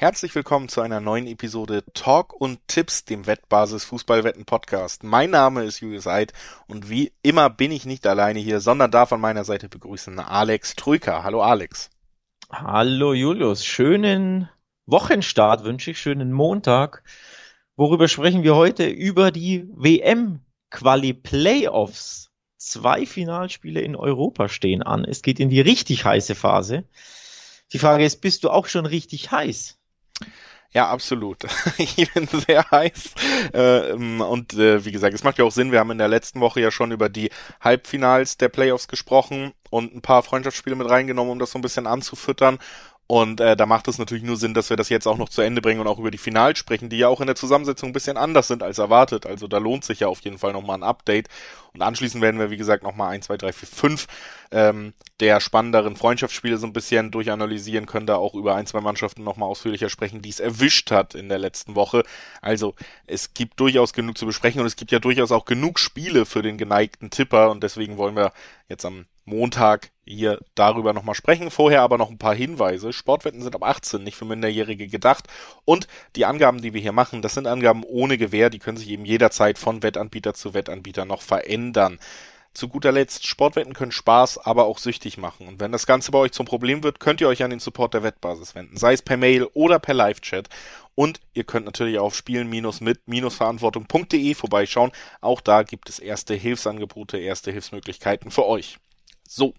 Herzlich willkommen zu einer neuen Episode Talk und Tipps, dem Wettbasis Fußballwetten Podcast. Mein Name ist Julius Eid und wie immer bin ich nicht alleine hier, sondern darf an meiner Seite begrüßen Alex Trüker. Hallo Alex. Hallo Julius, schönen Wochenstart wünsche ich, schönen Montag. Worüber sprechen wir heute? Über die WM-Quali-Playoffs. Zwei Finalspiele in Europa stehen an. Es geht in die richtig heiße Phase. Die Frage ist, bist du auch schon richtig heiß? Ja, absolut. Ich bin sehr heiß. Ähm, und äh, wie gesagt, es macht ja auch Sinn. Wir haben in der letzten Woche ja schon über die Halbfinals der Playoffs gesprochen und ein paar Freundschaftsspiele mit reingenommen, um das so ein bisschen anzufüttern. Und äh, da macht es natürlich nur Sinn, dass wir das jetzt auch noch zu Ende bringen und auch über die Finals sprechen, die ja auch in der Zusammensetzung ein bisschen anders sind als erwartet. Also da lohnt sich ja auf jeden Fall nochmal ein Update. Und anschließend werden wir, wie gesagt, nochmal 1, 2, 3, 4, 5 ähm, der spannenderen Freundschaftsspiele so ein bisschen durchanalysieren, können da auch über ein, zwei Mannschaften nochmal ausführlicher sprechen, die es erwischt hat in der letzten Woche. Also es gibt durchaus genug zu besprechen und es gibt ja durchaus auch genug Spiele für den geneigten Tipper und deswegen wollen wir jetzt am Montag hier darüber nochmal sprechen. Vorher aber noch ein paar Hinweise. Sportwetten sind ab 18 nicht für Minderjährige gedacht. Und die Angaben, die wir hier machen, das sind Angaben ohne Gewähr. Die können sich eben jederzeit von Wettanbieter zu Wettanbieter noch verändern. Zu guter Letzt, Sportwetten können Spaß, aber auch süchtig machen. Und wenn das Ganze bei euch zum Problem wird, könnt ihr euch an den Support der Wettbasis wenden, sei es per Mail oder per Live-Chat. Und ihr könnt natürlich auf spielen-mit-verantwortung.de vorbeischauen. Auch da gibt es erste Hilfsangebote, erste Hilfsmöglichkeiten für euch. So,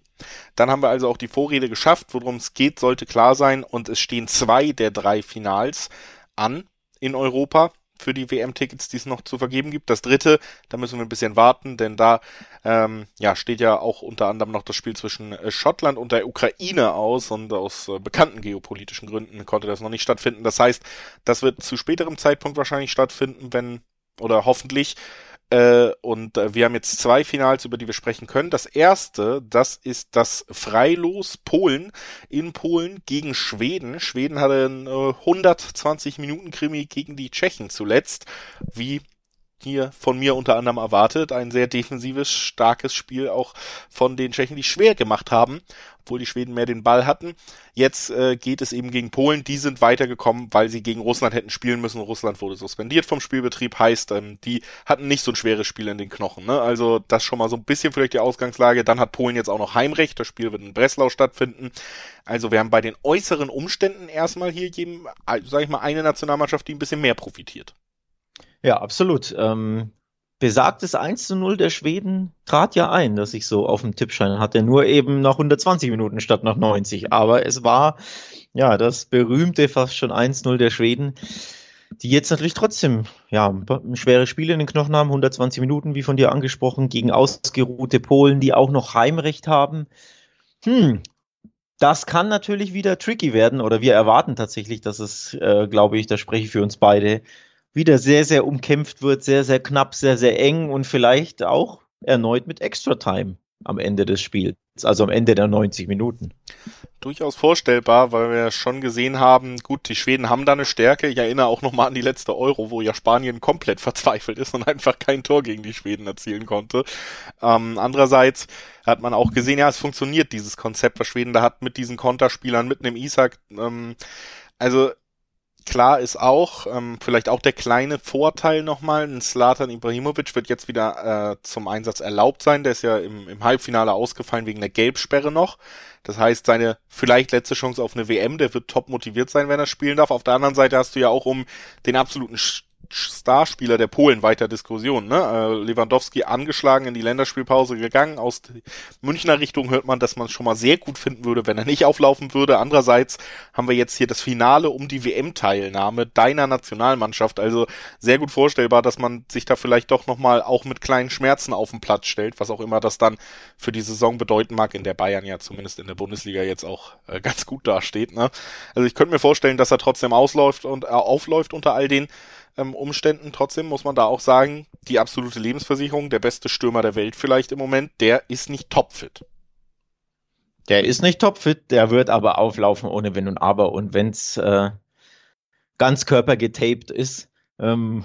dann haben wir also auch die Vorrede geschafft. Worum es geht, sollte klar sein. Und es stehen zwei der drei Finals an in Europa für die WM-Tickets, die es noch zu vergeben gibt. Das dritte, da müssen wir ein bisschen warten, denn da ähm, ja, steht ja auch unter anderem noch das Spiel zwischen äh, Schottland und der Ukraine aus und aus äh, bekannten geopolitischen Gründen konnte das noch nicht stattfinden. Das heißt, das wird zu späterem Zeitpunkt wahrscheinlich stattfinden, wenn oder hoffentlich und äh, wir haben jetzt zwei Finals, über die wir sprechen können. Das erste, das ist das Freilos Polen in Polen gegen Schweden. Schweden hatte einen äh, 120 Minuten Krimi gegen die Tschechen zuletzt. Wie hier von mir unter anderem erwartet. Ein sehr defensives, starkes Spiel auch von den Tschechen, die schwer gemacht haben, obwohl die Schweden mehr den Ball hatten. Jetzt äh, geht es eben gegen Polen. Die sind weitergekommen, weil sie gegen Russland hätten spielen müssen. Russland wurde suspendiert vom Spielbetrieb. Heißt, ähm, die hatten nicht so ein schweres Spiel in den Knochen. Ne? Also das schon mal so ein bisschen vielleicht die Ausgangslage. Dann hat Polen jetzt auch noch Heimrecht. Das Spiel wird in Breslau stattfinden. Also wir haben bei den äußeren Umständen erstmal hier jedem, äh, sag ich mal, eine Nationalmannschaft, die ein bisschen mehr profitiert. Ja, absolut. Ähm, besagtes 1 zu 0 der Schweden trat ja ein, dass ich so auf dem Tippschein hatte. Nur eben nach 120 Minuten statt nach 90. Aber es war ja das berühmte fast schon 1-0 der Schweden, die jetzt natürlich trotzdem ja ein schweres Spiel in den Knochen haben. 120 Minuten, wie von dir angesprochen, gegen ausgeruhte Polen, die auch noch Heimrecht haben. Hm, das kann natürlich wieder tricky werden, oder wir erwarten tatsächlich, dass es, äh, glaube ich, da spreche ich für uns beide, wieder sehr, sehr umkämpft wird, sehr, sehr knapp, sehr, sehr eng und vielleicht auch erneut mit Extra Time am Ende des Spiels, also am Ende der 90 Minuten. Durchaus vorstellbar, weil wir schon gesehen haben, gut, die Schweden haben da eine Stärke. Ich erinnere auch nochmal an die letzte Euro, wo ja Spanien komplett verzweifelt ist und einfach kein Tor gegen die Schweden erzielen konnte. Ähm, andererseits hat man auch gesehen, ja, es funktioniert, dieses Konzept, was Schweden da hat mit diesen Konterspielern, mit einem Isaac. Ähm, also Klar ist auch, ähm, vielleicht auch der kleine Vorteil nochmal, ein Slatan Ibrahimovic wird jetzt wieder äh, zum Einsatz erlaubt sein. Der ist ja im, im Halbfinale ausgefallen wegen der Gelbsperre noch. Das heißt, seine vielleicht letzte Chance auf eine WM, der wird top motiviert sein, wenn er spielen darf. Auf der anderen Seite hast du ja auch um den absoluten Starspieler der Polen weiter Diskussion. Ne? Äh, Lewandowski angeschlagen in die Länderspielpause gegangen. Aus Münchner Richtung hört man, dass man es schon mal sehr gut finden würde, wenn er nicht auflaufen würde. Andererseits haben wir jetzt hier das Finale um die WM-Teilnahme deiner Nationalmannschaft. Also sehr gut vorstellbar, dass man sich da vielleicht doch nochmal auch mit kleinen Schmerzen auf den Platz stellt, was auch immer das dann für die Saison bedeuten mag, in der Bayern ja zumindest in der Bundesliga jetzt auch äh, ganz gut dasteht. Ne? Also ich könnte mir vorstellen, dass er trotzdem ausläuft und äh, aufläuft unter all den ähm, Umständen. Trotzdem muss man da auch sagen, die absolute Lebensversicherung, der beste Stürmer der Welt vielleicht im Moment, der ist nicht topfit. Der ist nicht topfit, der wird aber auflaufen ohne Wenn und Aber. Und wenn's äh, ganz körpergetaped ist, ähm,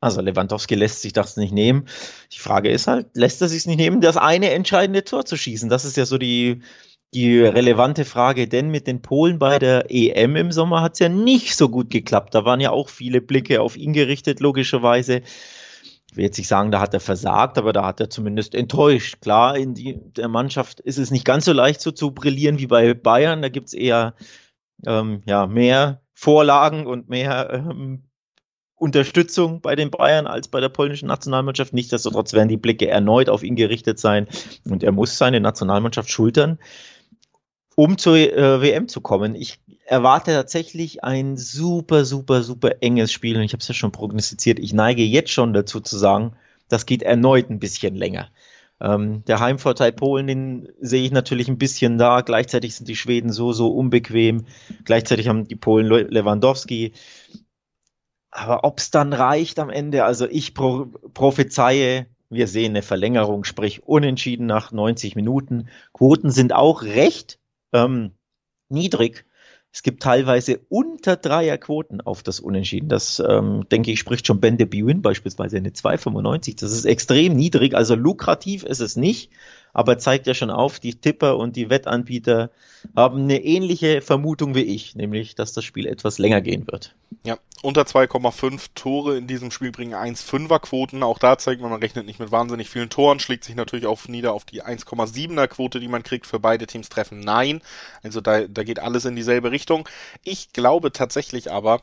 also Lewandowski lässt sich das nicht nehmen. Die Frage ist halt, lässt er sich nicht nehmen, das eine entscheidende Tor zu schießen? Das ist ja so die, die relevante Frage, denn mit den Polen bei der EM im Sommer hat es ja nicht so gut geklappt. Da waren ja auch viele Blicke auf ihn gerichtet, logischerweise. Ich will jetzt nicht sagen, da hat er versagt, aber da hat er zumindest enttäuscht. Klar, in die, der Mannschaft ist es nicht ganz so leicht so zu brillieren wie bei Bayern. Da gibt es eher ähm, ja, mehr Vorlagen und mehr ähm, Unterstützung bei den Bayern als bei der polnischen Nationalmannschaft. Nichtsdestotrotz werden die Blicke erneut auf ihn gerichtet sein und er muss seine Nationalmannschaft schultern, um zur äh, WM zu kommen. Ich erwarte tatsächlich ein super, super, super enges Spiel und ich habe es ja schon prognostiziert. Ich neige jetzt schon dazu zu sagen, das geht erneut ein bisschen länger. Ähm, der Heimvorteil Polen, den sehe ich natürlich ein bisschen da. Gleichzeitig sind die Schweden so, so unbequem. Gleichzeitig haben die Polen Lewandowski. Aber ob es dann reicht am Ende, also ich pro prophezeie, wir sehen eine Verlängerung, sprich unentschieden nach 90 Minuten. Quoten sind auch recht ähm, niedrig. Es gibt teilweise unter Dreierquoten auf das Unentschieden. Das, ähm, denke ich, spricht schon Ben de Buin beispielsweise eine 2,95. Das ist extrem niedrig, also lukrativ ist es nicht aber zeigt ja schon auf, die Tipper und die Wettanbieter haben eine ähnliche Vermutung wie ich, nämlich, dass das Spiel etwas länger gehen wird. Ja, unter 2,5 Tore in diesem Spiel bringen 1,5er Quoten. Auch da zeigt man, man rechnet nicht mit wahnsinnig vielen Toren, schlägt sich natürlich auch nieder auf die 1,7er Quote, die man kriegt für beide Teams treffen. Nein, also da, da geht alles in dieselbe Richtung. Ich glaube tatsächlich aber,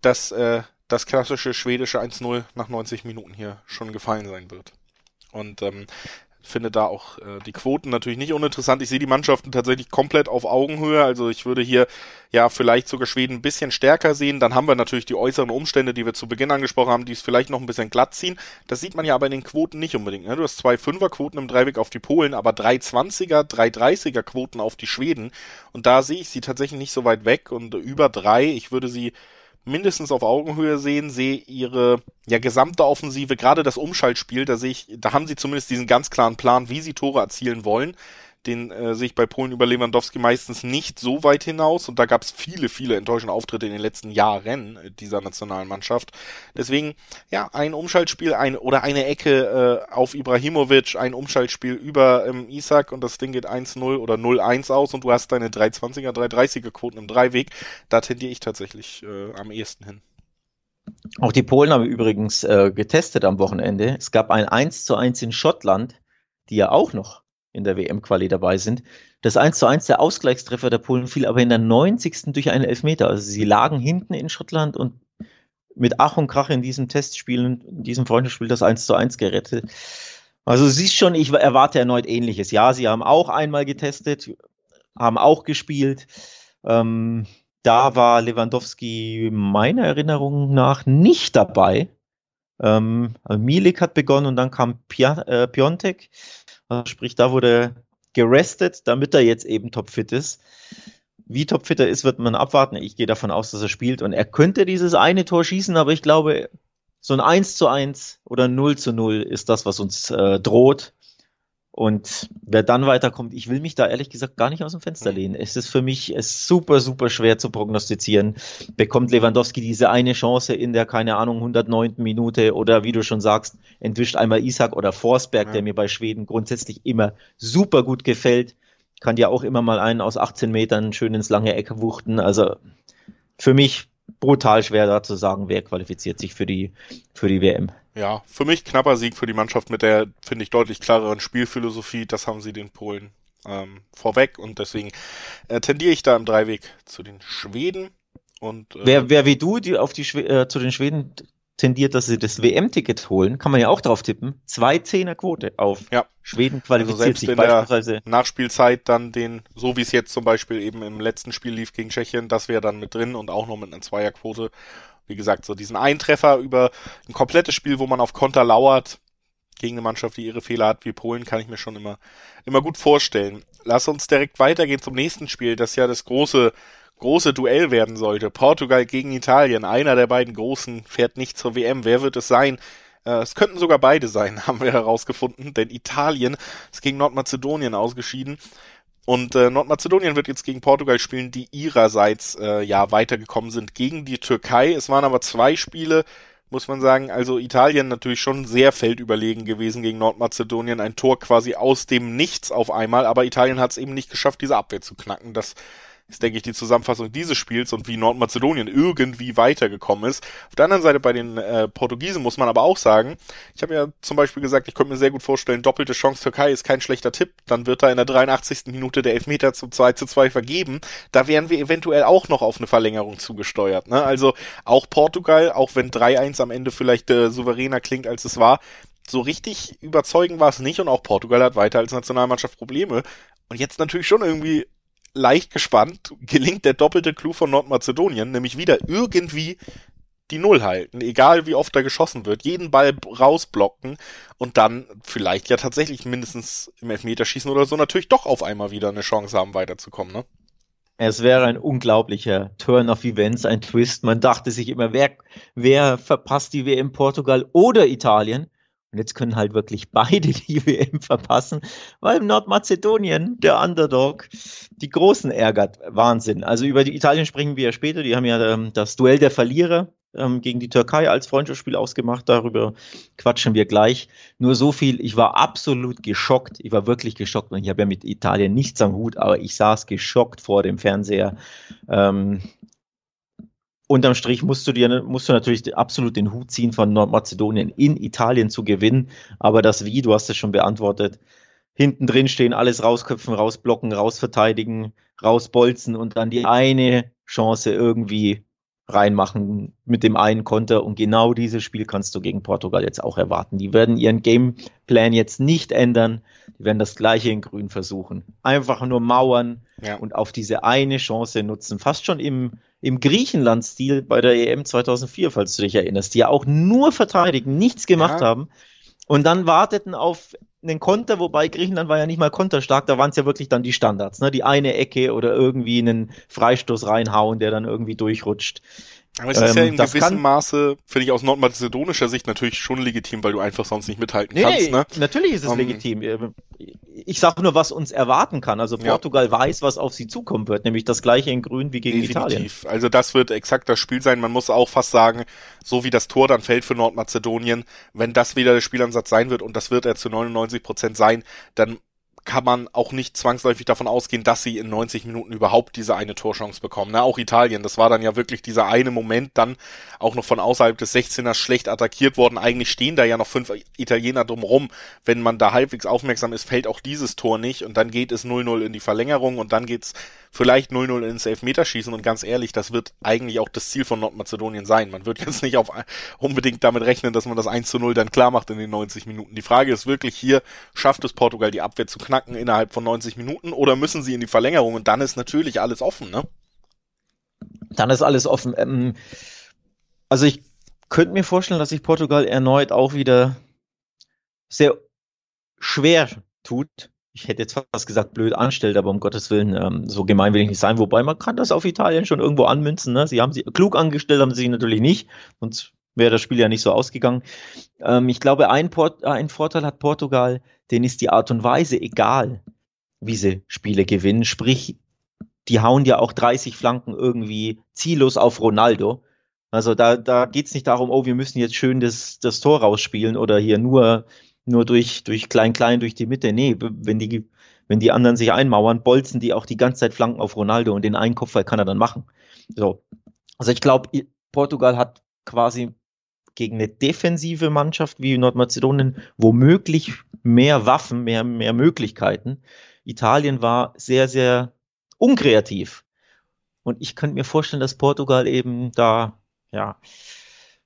dass äh, das klassische schwedische 1-0 nach 90 Minuten hier schon gefallen sein wird. Und ähm, finde da auch äh, die Quoten natürlich nicht uninteressant. Ich sehe die Mannschaften tatsächlich komplett auf Augenhöhe. Also ich würde hier ja vielleicht sogar Schweden ein bisschen stärker sehen. Dann haben wir natürlich die äußeren Umstände, die wir zu Beginn angesprochen haben, die es vielleicht noch ein bisschen glatt ziehen. Das sieht man ja aber in den Quoten nicht unbedingt. Ne? Du hast zwei Fünfer-Quoten im Dreiweg auf die Polen, aber drei Zwanziger, drei Dreißiger Quoten auf die Schweden. Und da sehe ich sie tatsächlich nicht so weit weg und über drei. Ich würde sie mindestens auf Augenhöhe sehen, sehe ihre ja gesamte Offensive, gerade das Umschaltspiel, da sehe ich, da haben sie zumindest diesen ganz klaren Plan, wie sie Tore erzielen wollen den äh, sehe ich bei Polen über Lewandowski meistens nicht so weit hinaus und da gab es viele, viele enttäuschende Auftritte in den letzten Jahren äh, dieser nationalen Mannschaft. Deswegen, ja, ein Umschaltspiel ein, oder eine Ecke äh, auf Ibrahimovic, ein Umschaltspiel über ähm, Isaac und das Ding geht 1-0 oder 0-1 aus und du hast deine 320er, 330er Quoten im Dreiweg. Da tendiere ich tatsächlich äh, am ehesten hin. Auch die Polen haben übrigens äh, getestet am Wochenende. Es gab ein 1 zu 1 in Schottland, die ja auch noch in der WM-Quali dabei sind. Das 1 zu 1 der Ausgleichstreffer der Polen fiel aber in der 90. durch einen Elfmeter. Also sie lagen hinten in Schottland und mit Ach und Krach in diesem Testspiel, in diesem Freundschaftsspiel das 1 zu 1 gerettet. Also siehst schon, ich erwarte erneut ähnliches. Ja, sie haben auch einmal getestet, haben auch gespielt. Ähm, da war Lewandowski meiner Erinnerung nach nicht dabei. Ähm, Milik hat begonnen und dann kam Pia, äh, Piontek. Also sprich, da wurde gerestet, damit er jetzt eben topfit ist. Wie topfit er ist, wird man abwarten. Ich gehe davon aus, dass er spielt und er könnte dieses eine Tor schießen, aber ich glaube, so ein 1 zu 1 oder 0 zu 0 ist das, was uns äh, droht. Und wer dann weiterkommt, ich will mich da ehrlich gesagt gar nicht aus dem Fenster mhm. lehnen. Es ist für mich es super, super schwer zu prognostizieren. Bekommt Lewandowski diese eine Chance in der, keine Ahnung, 109. Minute oder wie du schon sagst, entwischt einmal Isaac oder Forsberg, ja. der mir bei Schweden grundsätzlich immer super gut gefällt. Kann ja auch immer mal einen aus 18 Metern schön ins lange Eck wuchten. Also für mich brutal schwer da zu sagen, wer qualifiziert sich für die, für die WM. Ja, für mich knapper Sieg für die Mannschaft mit der, finde ich, deutlich klareren Spielphilosophie. Das haben sie den Polen ähm, vorweg und deswegen äh, tendiere ich da im Dreiweg zu den Schweden. Und, äh, wer, wer wie du die auf die äh, zu den Schweden tendiert, dass sie das WM-Ticket holen, kann man ja auch drauf tippen. Zwei Zehner Quote auf ja. Schweden qualifiziert also selbst sich in beispielsweise. Der Nachspielzeit dann den, so wie es jetzt zum Beispiel eben im letzten Spiel lief gegen Tschechien, das wäre dann mit drin und auch noch mit einer Zweierquote. Wie gesagt, so diesen Eintreffer über ein komplettes Spiel, wo man auf Konter lauert, gegen eine Mannschaft, die ihre Fehler hat, wie Polen, kann ich mir schon immer, immer gut vorstellen. Lass uns direkt weitergehen zum nächsten Spiel, das ja das große große Duell werden sollte. Portugal gegen Italien. Einer der beiden Großen fährt nicht zur WM. Wer wird es sein? Äh, es könnten sogar beide sein, haben wir herausgefunden, denn Italien ist gegen Nordmazedonien ausgeschieden. Und äh, Nordmazedonien wird jetzt gegen Portugal spielen, die ihrerseits äh, ja weitergekommen sind gegen die Türkei. Es waren aber zwei Spiele muss man sagen. Also Italien natürlich schon sehr feldüberlegen gewesen gegen Nordmazedonien. Ein Tor quasi aus dem Nichts auf einmal, aber Italien hat es eben nicht geschafft, diese Abwehr zu knacken. Das ist, denke ich, die Zusammenfassung dieses Spiels und wie Nordmazedonien irgendwie weitergekommen ist. Auf der anderen Seite bei den äh, Portugiesen muss man aber auch sagen, ich habe ja zum Beispiel gesagt, ich könnte mir sehr gut vorstellen, doppelte Chance Türkei ist kein schlechter Tipp. Dann wird da in der 83. Minute der Elfmeter zum 2 zu 2 vergeben. Da wären wir eventuell auch noch auf eine Verlängerung zugesteuert. Ne? Also auch Portugal, auch wenn 3-1 am Ende vielleicht äh, souveräner klingt, als es war, so richtig überzeugend war es nicht und auch Portugal hat weiter als Nationalmannschaft Probleme. Und jetzt natürlich schon irgendwie leicht gespannt, gelingt der doppelte Clou von Nordmazedonien, nämlich wieder irgendwie die Null halten, egal wie oft da geschossen wird, jeden Ball rausblocken und dann vielleicht ja tatsächlich mindestens im Elfmeterschießen oder so natürlich doch auf einmal wieder eine Chance haben, weiterzukommen, ne? Es wäre ein unglaublicher Turn of Events, ein Twist. Man dachte sich immer, wer, wer verpasst die WM Portugal oder Italien? Und jetzt können halt wirklich beide die WM verpassen, weil Nordmazedonien, der Underdog, die Großen ärgert. Wahnsinn. Also über die Italien sprechen wir ja später. Die haben ja ähm, das Duell der Verlierer ähm, gegen die Türkei als Freundschaftsspiel ausgemacht. Darüber quatschen wir gleich. Nur so viel. Ich war absolut geschockt. Ich war wirklich geschockt. Und ich habe ja mit Italien nichts am Hut, aber ich saß geschockt vor dem Fernseher. Ähm, unterm Strich musst du dir, musst du natürlich absolut den Hut ziehen, von Nordmazedonien in Italien zu gewinnen. Aber das Wie, du hast es schon beantwortet. Hinten drin stehen, alles rausköpfen, rausblocken, rausverteidigen, rausbolzen und dann die eine Chance irgendwie reinmachen mit dem einen Konter. Und genau dieses Spiel kannst du gegen Portugal jetzt auch erwarten. Die werden ihren Gameplan jetzt nicht ändern. Die werden das gleiche in Grün versuchen. Einfach nur mauern ja. und auf diese eine Chance nutzen. Fast schon im im Griechenland-Stil bei der EM 2004, falls du dich erinnerst, die ja auch nur verteidigen, nichts gemacht ja. haben und dann warteten auf einen Konter, wobei Griechenland war ja nicht mal konterstark, da waren es ja wirklich dann die Standards, ne? die eine Ecke oder irgendwie einen Freistoß reinhauen, der dann irgendwie durchrutscht. Aber es ist ähm, ja in gewissem kann, Maße, finde ich aus nordmazedonischer Sicht natürlich schon legitim, weil du einfach sonst nicht mithalten nee, kannst. Ne? Natürlich ist es um, legitim. Ich sage nur, was uns erwarten kann. Also Portugal ja. weiß, was auf sie zukommen wird, nämlich das gleiche in Grün wie gegen Definitiv. Italien. Also das wird exakt das Spiel sein. Man muss auch fast sagen, so wie das Tor dann fällt für Nordmazedonien, wenn das wieder der Spielansatz sein wird und das wird er zu 99 Prozent sein, dann kann man auch nicht zwangsläufig davon ausgehen, dass sie in 90 Minuten überhaupt diese eine Torchance bekommen. Ne? Auch Italien, das war dann ja wirklich dieser eine Moment, dann auch noch von außerhalb des 16ers schlecht attackiert worden. Eigentlich stehen da ja noch fünf Italiener drumrum. Wenn man da halbwegs aufmerksam ist, fällt auch dieses Tor nicht und dann geht es 0-0 in die Verlängerung und dann geht's vielleicht 0-0 ins Elfmeterschießen und ganz ehrlich, das wird eigentlich auch das Ziel von Nordmazedonien sein. Man wird jetzt nicht auf unbedingt damit rechnen, dass man das 1 0 dann klar macht in den 90 Minuten. Die Frage ist wirklich hier, schafft es Portugal die Abwehr zu knacken innerhalb von 90 Minuten oder müssen sie in die Verlängerung und dann ist natürlich alles offen, ne? Dann ist alles offen. Ähm, also ich könnte mir vorstellen, dass sich Portugal erneut auch wieder sehr schwer tut ich hätte jetzt fast gesagt, blöd anstellt, aber um Gottes Willen, ähm, so gemein will ich nicht sein. Wobei man kann das auf Italien schon irgendwo anmünzen. Ne? Sie haben sie klug angestellt, haben sie sich natürlich nicht, sonst wäre das Spiel ja nicht so ausgegangen. Ähm, ich glaube, ein, Port ein Vorteil hat Portugal, den ist die Art und Weise egal, wie sie Spiele gewinnen. Sprich, die hauen ja auch 30 Flanken irgendwie ziellos auf Ronaldo. Also da, da geht es nicht darum, oh, wir müssen jetzt schön das, das Tor rausspielen oder hier nur nur durch, durch klein-klein durch die Mitte. Nee, wenn die, wenn die anderen sich einmauern, bolzen die auch die ganze Zeit Flanken auf Ronaldo und den einen Kopfball kann er dann machen. So. Also ich glaube, Portugal hat quasi gegen eine defensive Mannschaft wie Nordmazedonien womöglich mehr Waffen, mehr, mehr Möglichkeiten. Italien war sehr, sehr unkreativ. Und ich könnte mir vorstellen, dass Portugal eben da, ja,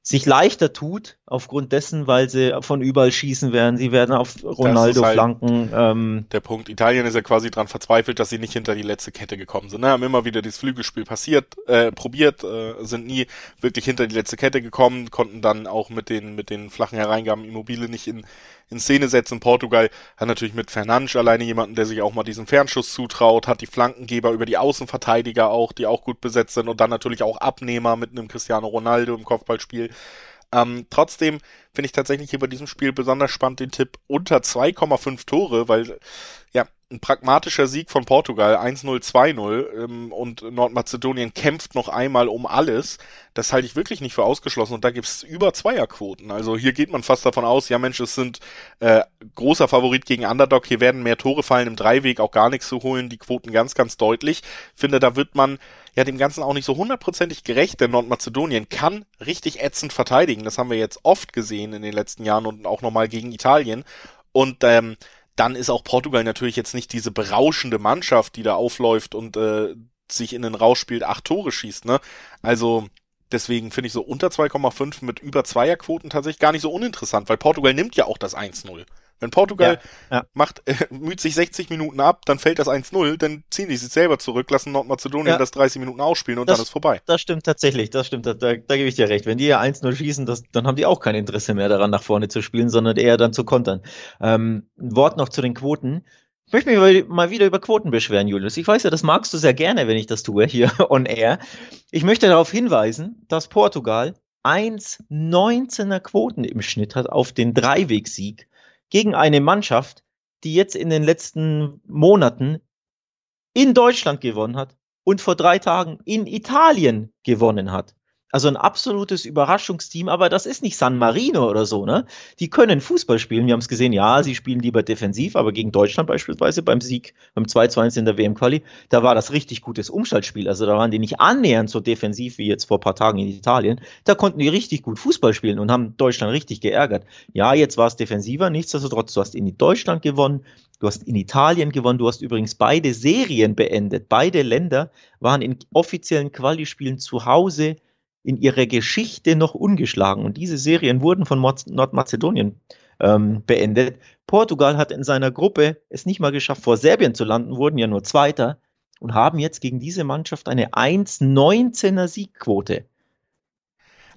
sich leichter tut, aufgrund dessen, weil sie von überall schießen werden. Sie werden auf Ronaldo halt flanken. Ähm. Der Punkt. Italien ist ja quasi dran verzweifelt, dass sie nicht hinter die letzte Kette gekommen sind. Ne? Haben immer wieder das Flügelspiel passiert, äh, probiert, äh, sind nie wirklich hinter die letzte Kette gekommen, konnten dann auch mit den, mit den flachen Hereingaben Immobile nicht in, in Szene setzen. Portugal hat natürlich mit Fernandes alleine jemanden, der sich auch mal diesen Fernschuss zutraut, hat die Flankengeber über die Außenverteidiger auch, die auch gut besetzt sind und dann natürlich auch Abnehmer mit einem Cristiano Ronaldo im Kopfballspiel. Ähm, trotzdem finde ich tatsächlich hier bei diesem Spiel besonders spannend den Tipp unter 2,5 Tore, weil ja, ein pragmatischer Sieg von Portugal, 1-0, 2-0 ähm, und Nordmazedonien kämpft noch einmal um alles. Das halte ich wirklich nicht für ausgeschlossen und da gibt's über Zweierquoten. Also hier geht man fast davon aus, ja Mensch, es sind äh, großer Favorit gegen Underdog, hier werden mehr Tore fallen im Dreiweg, auch gar nichts zu holen, die Quoten ganz, ganz deutlich. Ich finde, da wird man ja dem Ganzen auch nicht so hundertprozentig gerecht, denn Nordmazedonien kann richtig ätzend verteidigen. Das haben wir jetzt oft gesehen in den letzten Jahren und auch nochmal gegen Italien. Und ähm, dann ist auch Portugal natürlich jetzt nicht diese berauschende Mannschaft, die da aufläuft und äh, sich in den Rausch spielt, acht Tore schießt, ne? Also deswegen finde ich so unter 2,5 mit über Zweierquoten tatsächlich gar nicht so uninteressant, weil Portugal nimmt ja auch das 1-0. Wenn Portugal ja, ja. macht, äh, müht sich 60 Minuten ab, dann fällt das 1-0, dann ziehen die sich selber zurück, lassen Nordmazedonien ja. das 30 Minuten ausspielen und das, dann ist vorbei. Das stimmt tatsächlich, das stimmt, da, da, da gebe ich dir recht. Wenn die ja 1-0 schießen, das, dann haben die auch kein Interesse mehr daran, nach vorne zu spielen, sondern eher dann zu kontern. Ähm, ein Wort noch zu den Quoten. Ich möchte mich mal wieder über Quoten beschweren, Julius. Ich weiß ja, das magst du sehr gerne, wenn ich das tue, hier on air. Ich möchte darauf hinweisen, dass Portugal 1,19er Quoten im Schnitt hat auf den Dreiwegsieg gegen eine Mannschaft, die jetzt in den letzten Monaten in Deutschland gewonnen hat und vor drei Tagen in Italien gewonnen hat. Also ein absolutes Überraschungsteam, aber das ist nicht San Marino oder so, ne? Die können Fußball spielen. Wir haben es gesehen, ja, sie spielen lieber defensiv, aber gegen Deutschland beispielsweise beim Sieg, beim 2-2 in der WM-Quali, da war das richtig gutes Umschaltspiel. Also da waren die nicht annähernd so defensiv wie jetzt vor ein paar Tagen in Italien. Da konnten die richtig gut Fußball spielen und haben Deutschland richtig geärgert. Ja, jetzt war es defensiver, nichtsdestotrotz, du hast in Deutschland gewonnen, Du hast in Italien gewonnen. Du hast übrigens beide Serien beendet. Beide Länder waren in offiziellen Quali-Spielen zu Hause in ihrer Geschichte noch ungeschlagen. Und diese Serien wurden von Nordmazedonien ähm, beendet. Portugal hat in seiner Gruppe es nicht mal geschafft, vor Serbien zu landen, wurden ja nur Zweiter und haben jetzt gegen diese Mannschaft eine 1,19er Siegquote.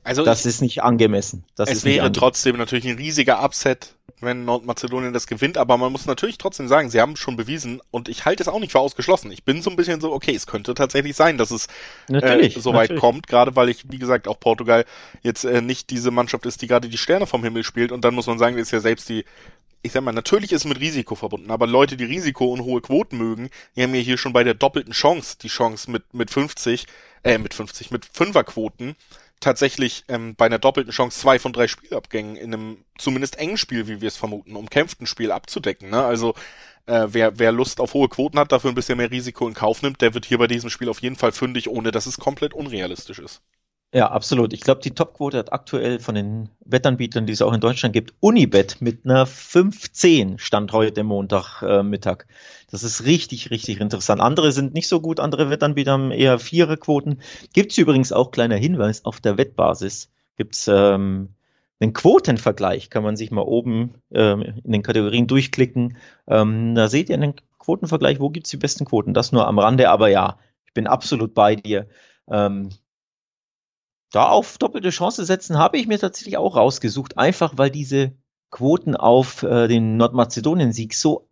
Also das ich, ist nicht angemessen. Das es wäre trotzdem natürlich ein riesiger Upset, wenn Nordmazedonien das gewinnt, aber man muss natürlich trotzdem sagen, sie haben schon bewiesen und ich halte es auch nicht für ausgeschlossen. Ich bin so ein bisschen so, okay, es könnte tatsächlich sein, dass es äh, so weit kommt, gerade weil ich, wie gesagt, auch Portugal jetzt äh, nicht diese Mannschaft ist, die gerade die Sterne vom Himmel spielt und dann muss man sagen, ist ja selbst die ich sag mal, natürlich ist es mit Risiko verbunden, aber Leute, die Risiko und hohe Quoten mögen, die haben ja hier schon bei der doppelten Chance die Chance mit, mit 50, äh, mit 50, mit Fünferquoten tatsächlich ähm, bei einer doppelten Chance zwei von drei Spielabgängen in einem zumindest engen Spiel, wie wir es vermuten, umkämpften Spiel abzudecken. Ne? Also äh, wer, wer Lust auf hohe Quoten hat, dafür ein bisschen mehr Risiko in Kauf nimmt, der wird hier bei diesem Spiel auf jeden Fall fündig, ohne dass es komplett unrealistisch ist. Ja, absolut. Ich glaube, die Topquote hat aktuell von den Wettanbietern, die es auch in Deutschland gibt, Unibet mit einer 15 Stand heute Montag äh. Das ist richtig, richtig interessant. Andere sind nicht so gut, andere Wettanbieter haben eher Viererquoten. Gibt es übrigens auch kleiner Hinweis, auf der Wettbasis gibt's ähm, einen Quotenvergleich, kann man sich mal oben ähm, in den Kategorien durchklicken. Ähm, da seht ihr einen Quotenvergleich, wo gibt's die besten Quoten. Das nur am Rande, aber ja, ich bin absolut bei dir. Ähm, da auf doppelte Chance setzen, habe ich mir tatsächlich auch rausgesucht, einfach weil diese Quoten auf äh, den Nordmazedonien-Sieg so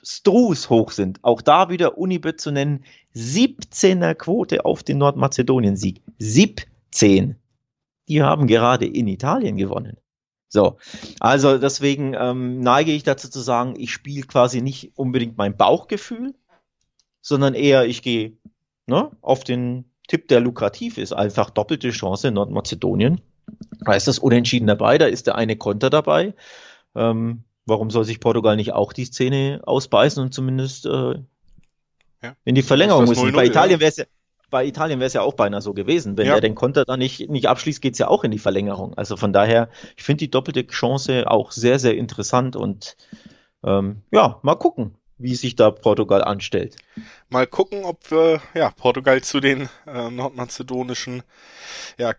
abstrus hoch sind. Auch da wieder Unibet zu nennen, 17er Quote auf den Nordmazedonien-Sieg. 17. Die haben gerade in Italien gewonnen. So, also deswegen ähm, neige ich dazu zu sagen, ich spiele quasi nicht unbedingt mein Bauchgefühl, sondern eher ich gehe ne, auf den Tipp, der lukrativ ist, einfach doppelte Chance in Nordmazedonien. Da ist das Unentschieden dabei, da ist der eine Konter dabei. Ähm, warum soll sich Portugal nicht auch die Szene ausbeißen und zumindest äh, ja. in die Verlängerung müssen? Bei Italien wäre es ja, bei Italien wäre es ja auch beinahe so gewesen. Wenn ja. er den Konter dann nicht, nicht abschließt, geht's ja auch in die Verlängerung. Also von daher, ich finde die doppelte Chance auch sehr, sehr interessant und ähm, ja, mal gucken wie sich da Portugal anstellt. Mal gucken, ob wir ja, Portugal zu den äh, nordmazedonischen ja,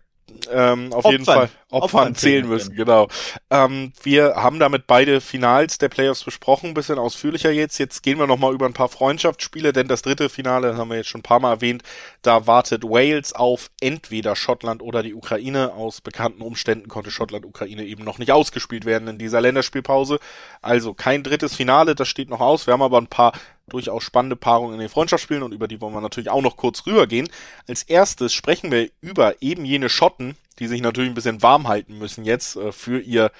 ähm, auf Opfern. jeden Fall Opfern, Opfern zählen müssen, genau. Ähm, wir haben damit beide Finals der Playoffs besprochen, ein bisschen ausführlicher jetzt. Jetzt gehen wir nochmal über ein paar Freundschaftsspiele, denn das dritte Finale haben wir jetzt schon ein paar Mal erwähnt. Da wartet Wales auf entweder Schottland oder die Ukraine. Aus bekannten Umständen konnte Schottland-Ukraine eben noch nicht ausgespielt werden in dieser Länderspielpause. Also kein drittes Finale, das steht noch aus. Wir haben aber ein paar durchaus spannende Paarungen in den Freundschaftsspielen und über die wollen wir natürlich auch noch kurz rübergehen. Als erstes sprechen wir über eben jene Schotten, die sich natürlich ein bisschen warm halten müssen jetzt äh, für ihr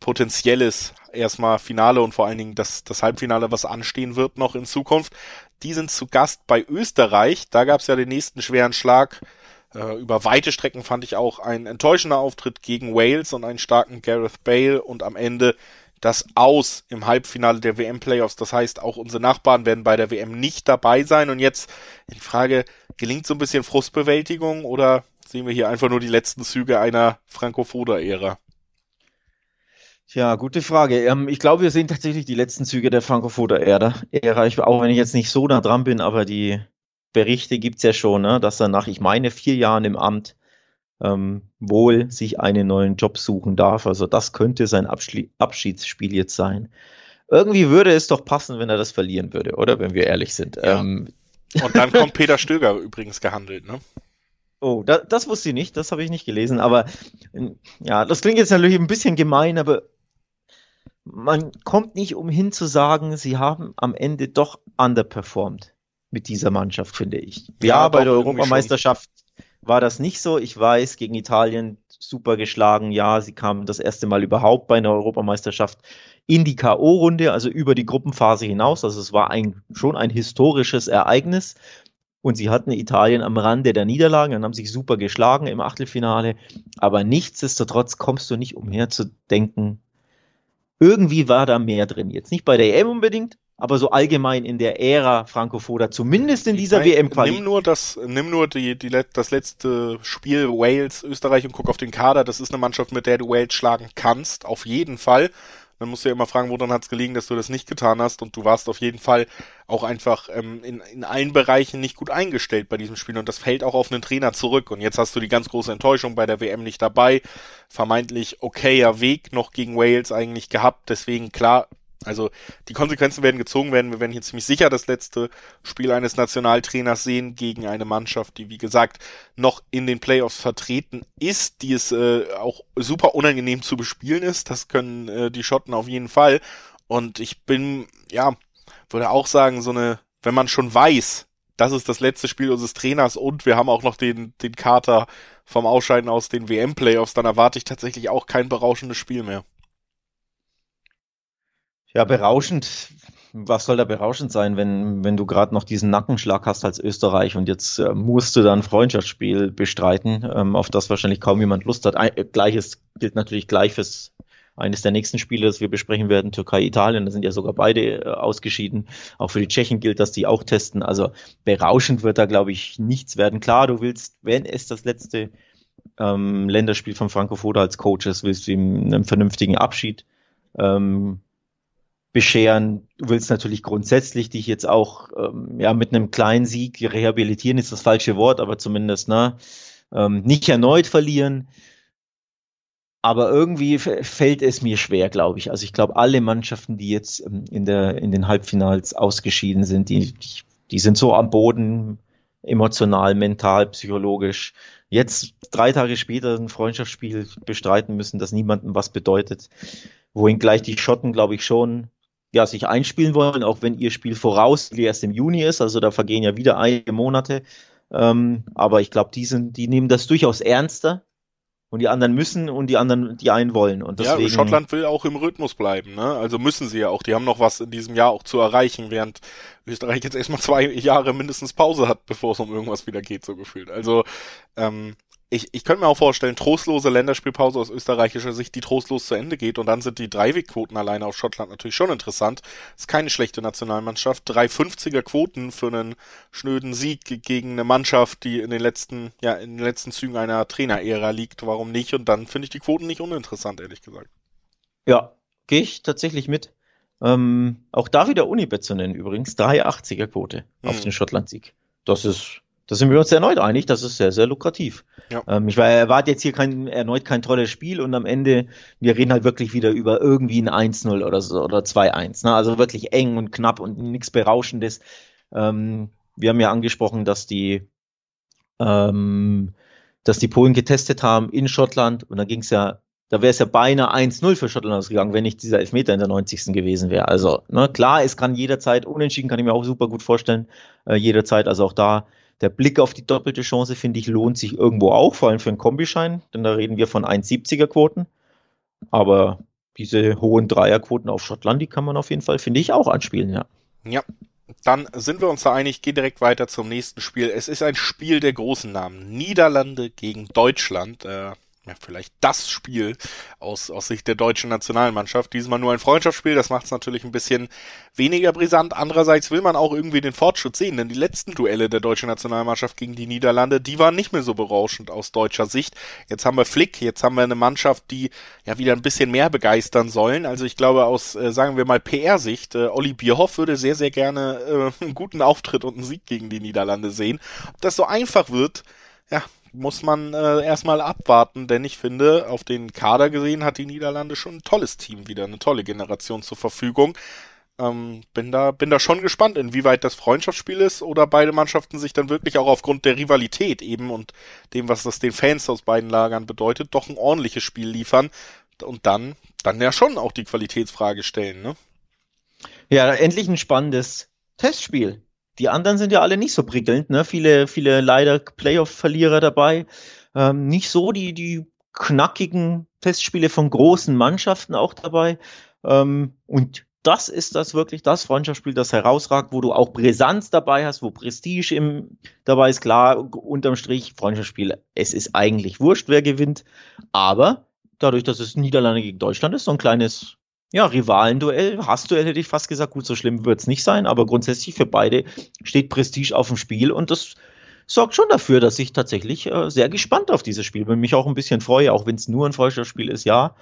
potenzielles erstmal Finale und vor allen Dingen das, das Halbfinale, was anstehen wird noch in Zukunft. Die sind zu Gast bei Österreich. Da gab es ja den nächsten schweren Schlag. Äh, über weite Strecken fand ich auch ein enttäuschender Auftritt gegen Wales und einen starken Gareth Bale und am Ende das Aus im Halbfinale der WM-Playoffs. Das heißt, auch unsere Nachbarn werden bei der WM nicht dabei sein. Und jetzt die Frage, gelingt so ein bisschen Frustbewältigung oder sehen wir hier einfach nur die letzten Züge einer Frankofoda-Ära? Ja, gute Frage. Ähm, ich glaube, wir sehen tatsächlich die letzten Züge der Frankofoda-Ära. Auch wenn ich jetzt nicht so nah dran bin, aber die Berichte gibt's ja schon, ne, dass er nach, ich meine, vier Jahren im Amt ähm, wohl sich einen neuen Job suchen darf. Also das könnte sein Abschli Abschiedsspiel jetzt sein. Irgendwie würde es doch passen, wenn er das verlieren würde, oder? Wenn wir ehrlich sind. Ja. Ähm, Und dann kommt Peter Stöger übrigens gehandelt, ne? Oh, da, das wusste ich nicht, das habe ich nicht gelesen, aber ja, das klingt jetzt natürlich ein bisschen gemein, aber man kommt nicht umhin zu sagen, sie haben am Ende doch underperformed mit dieser Mannschaft, finde ich. Ja, ja bei der Europameisterschaft war das nicht so. Ich weiß, gegen Italien super geschlagen. Ja, sie kamen das erste Mal überhaupt bei einer Europameisterschaft in die K.O.-Runde, also über die Gruppenphase hinaus. Also es war ein, schon ein historisches Ereignis. Und sie hatten Italien am Rande der Niederlagen, dann haben sich super geschlagen im Achtelfinale. Aber nichtsdestotrotz kommst du nicht umher zu denken, irgendwie war da mehr drin. Jetzt nicht bei der EM unbedingt, aber so allgemein in der Ära Franco Foda, zumindest in dieser wm -Quali. Nimm nur das, nimm nur die, die, das letzte Spiel Wales, Österreich und guck auf den Kader. Das ist eine Mannschaft, mit der du Wales schlagen kannst, auf jeden Fall. Dann musst du ja immer fragen, woran hat es gelegen, dass du das nicht getan hast und du warst auf jeden Fall auch einfach ähm, in, in allen Bereichen nicht gut eingestellt bei diesem Spiel und das fällt auch auf einen Trainer zurück und jetzt hast du die ganz große Enttäuschung bei der WM nicht dabei, vermeintlich okayer Weg noch gegen Wales eigentlich gehabt, deswegen klar, also die Konsequenzen werden gezogen werden. Wir werden hier ziemlich sicher das letzte Spiel eines Nationaltrainers sehen gegen eine Mannschaft, die wie gesagt noch in den Playoffs vertreten ist, die es äh, auch super unangenehm zu bespielen ist. Das können äh, die Schotten auf jeden Fall. Und ich bin, ja, würde auch sagen, so eine, wenn man schon weiß, das ist das letzte Spiel unseres Trainers und wir haben auch noch den, den Kater vom Ausscheiden aus den WM-Playoffs, dann erwarte ich tatsächlich auch kein berauschendes Spiel mehr. Ja, berauschend. Was soll da berauschend sein, wenn, wenn du gerade noch diesen Nackenschlag hast als Österreich und jetzt äh, musst du dann Freundschaftsspiel bestreiten, ähm, auf das wahrscheinlich kaum jemand Lust hat. Ein, Gleiches gilt natürlich gleich fürs eines der nächsten Spiele, das wir besprechen werden, Türkei, Italien, da sind ja sogar beide äh, ausgeschieden. Auch für die Tschechen gilt, dass die auch testen. Also berauschend wird da, glaube ich, nichts werden. Klar, du willst, wenn es das letzte ähm, Länderspiel von Franco Foda als Coach ist, willst du ihm einen vernünftigen Abschied ähm, bescheren. Du willst natürlich grundsätzlich dich jetzt auch ähm, ja mit einem kleinen Sieg rehabilitieren ist das falsche Wort, aber zumindest ne, ähm, nicht erneut verlieren. Aber irgendwie fällt es mir schwer, glaube ich. Also ich glaube, alle Mannschaften, die jetzt ähm, in der in den Halbfinals ausgeschieden sind, die, die, die sind so am Boden, emotional, mental, psychologisch. Jetzt drei Tage später ein Freundschaftsspiel bestreiten müssen, das niemandem was bedeutet. Wohin gleich die Schotten, glaube ich, schon ja, sich einspielen wollen, auch wenn ihr Spiel voraus erst im Juni ist, also da vergehen ja wieder einige Monate. Ähm, aber ich glaube, die sind, die nehmen das durchaus ernster und die anderen müssen und die anderen, die einen wollen. Und deswegen, ja, Schottland will auch im Rhythmus bleiben, ne? Also müssen sie ja auch. Die haben noch was in diesem Jahr auch zu erreichen, während Österreich jetzt erstmal zwei Jahre mindestens Pause hat, bevor es um irgendwas wieder geht, so gefühlt. Also ähm, ich, ich könnte mir auch vorstellen, trostlose Länderspielpause aus österreichischer Sicht, die trostlos zu Ende geht und dann sind die Dreiwegquoten alleine auf Schottland natürlich schon interessant. Ist keine schlechte Nationalmannschaft. Drei 50er Quoten für einen schnöden Sieg gegen eine Mannschaft, die in den letzten, ja, in den letzten Zügen einer Trainerära liegt. Warum nicht? Und dann finde ich die Quoten nicht uninteressant, ehrlich gesagt. Ja, gehe ich tatsächlich mit. Ähm, auch da wieder Unibet zu nennen übrigens. 380er Quote hm. auf den Schottland-Sieg. Das ist da sind wir uns erneut einig, das ist sehr, sehr lukrativ. Ja. Ähm, ich erwarte jetzt hier kein, erneut kein tolles Spiel und am Ende, wir reden halt wirklich wieder über irgendwie ein 1-0 oder so oder 2-1. Ne? Also wirklich eng und knapp und nichts Berauschendes. Ähm, wir haben ja angesprochen, dass die, ähm, dass die Polen getestet haben in Schottland und da ging es ja, da wäre es ja beinahe 1-0 für Schottland ausgegangen, wenn nicht dieser Elfmeter in der 90. gewesen wäre. Also, ne, klar, es kann jederzeit, unentschieden kann ich mir auch super gut vorstellen, äh, jederzeit, also auch da der Blick auf die doppelte Chance, finde ich, lohnt sich irgendwo auch, vor allem für einen Kombischein, denn da reden wir von 1,70er Quoten. Aber diese hohen Dreierquoten auf Schottland, die kann man auf jeden Fall, finde ich, auch anspielen, ja. Ja, dann sind wir uns da einig, geh direkt weiter zum nächsten Spiel. Es ist ein Spiel der großen Namen. Niederlande gegen Deutschland. Äh, ja, vielleicht das Spiel aus, aus Sicht der deutschen Nationalmannschaft. Diesmal nur ein Freundschaftsspiel, das macht es natürlich ein bisschen weniger brisant. Andererseits will man auch irgendwie den Fortschritt sehen, denn die letzten Duelle der deutschen Nationalmannschaft gegen die Niederlande, die waren nicht mehr so berauschend aus deutscher Sicht. Jetzt haben wir Flick, jetzt haben wir eine Mannschaft, die ja wieder ein bisschen mehr begeistern sollen. Also ich glaube aus, äh, sagen wir mal, PR-Sicht, äh, Olli Bierhoff würde sehr, sehr gerne äh, einen guten Auftritt und einen Sieg gegen die Niederlande sehen. Ob das so einfach wird, ja, muss man äh, erstmal abwarten, denn ich finde, auf den Kader gesehen hat die Niederlande schon ein tolles Team wieder, eine tolle Generation zur Verfügung. Ähm, bin da, bin da schon gespannt, inwieweit das Freundschaftsspiel ist oder beide Mannschaften sich dann wirklich auch aufgrund der Rivalität eben und dem, was das den Fans aus beiden Lagern bedeutet, doch ein ordentliches Spiel liefern und dann, dann ja schon auch die Qualitätsfrage stellen, ne? Ja, endlich ein spannendes Testspiel. Die anderen sind ja alle nicht so prickelnd, ne? Viele, viele leider Playoff-Verlierer dabei. Ähm, nicht so die, die knackigen Testspiele von großen Mannschaften auch dabei. Ähm, und das ist das wirklich das Freundschaftsspiel, das herausragt, wo du auch Brisanz dabei hast, wo Prestige im, dabei ist. Klar, unterm Strich, Freundschaftsspiel, es ist eigentlich wurscht, wer gewinnt. Aber dadurch, dass es Niederlande gegen Deutschland ist, so ein kleines ja, Rivalenduell, Hassduell hätte ich fast gesagt, gut, so schlimm wird es nicht sein, aber grundsätzlich für beide steht Prestige auf dem Spiel und das sorgt schon dafür, dass ich tatsächlich äh, sehr gespannt auf dieses Spiel bin, mich auch ein bisschen freue, auch wenn es nur ein Freundschaftsspiel ist, ja,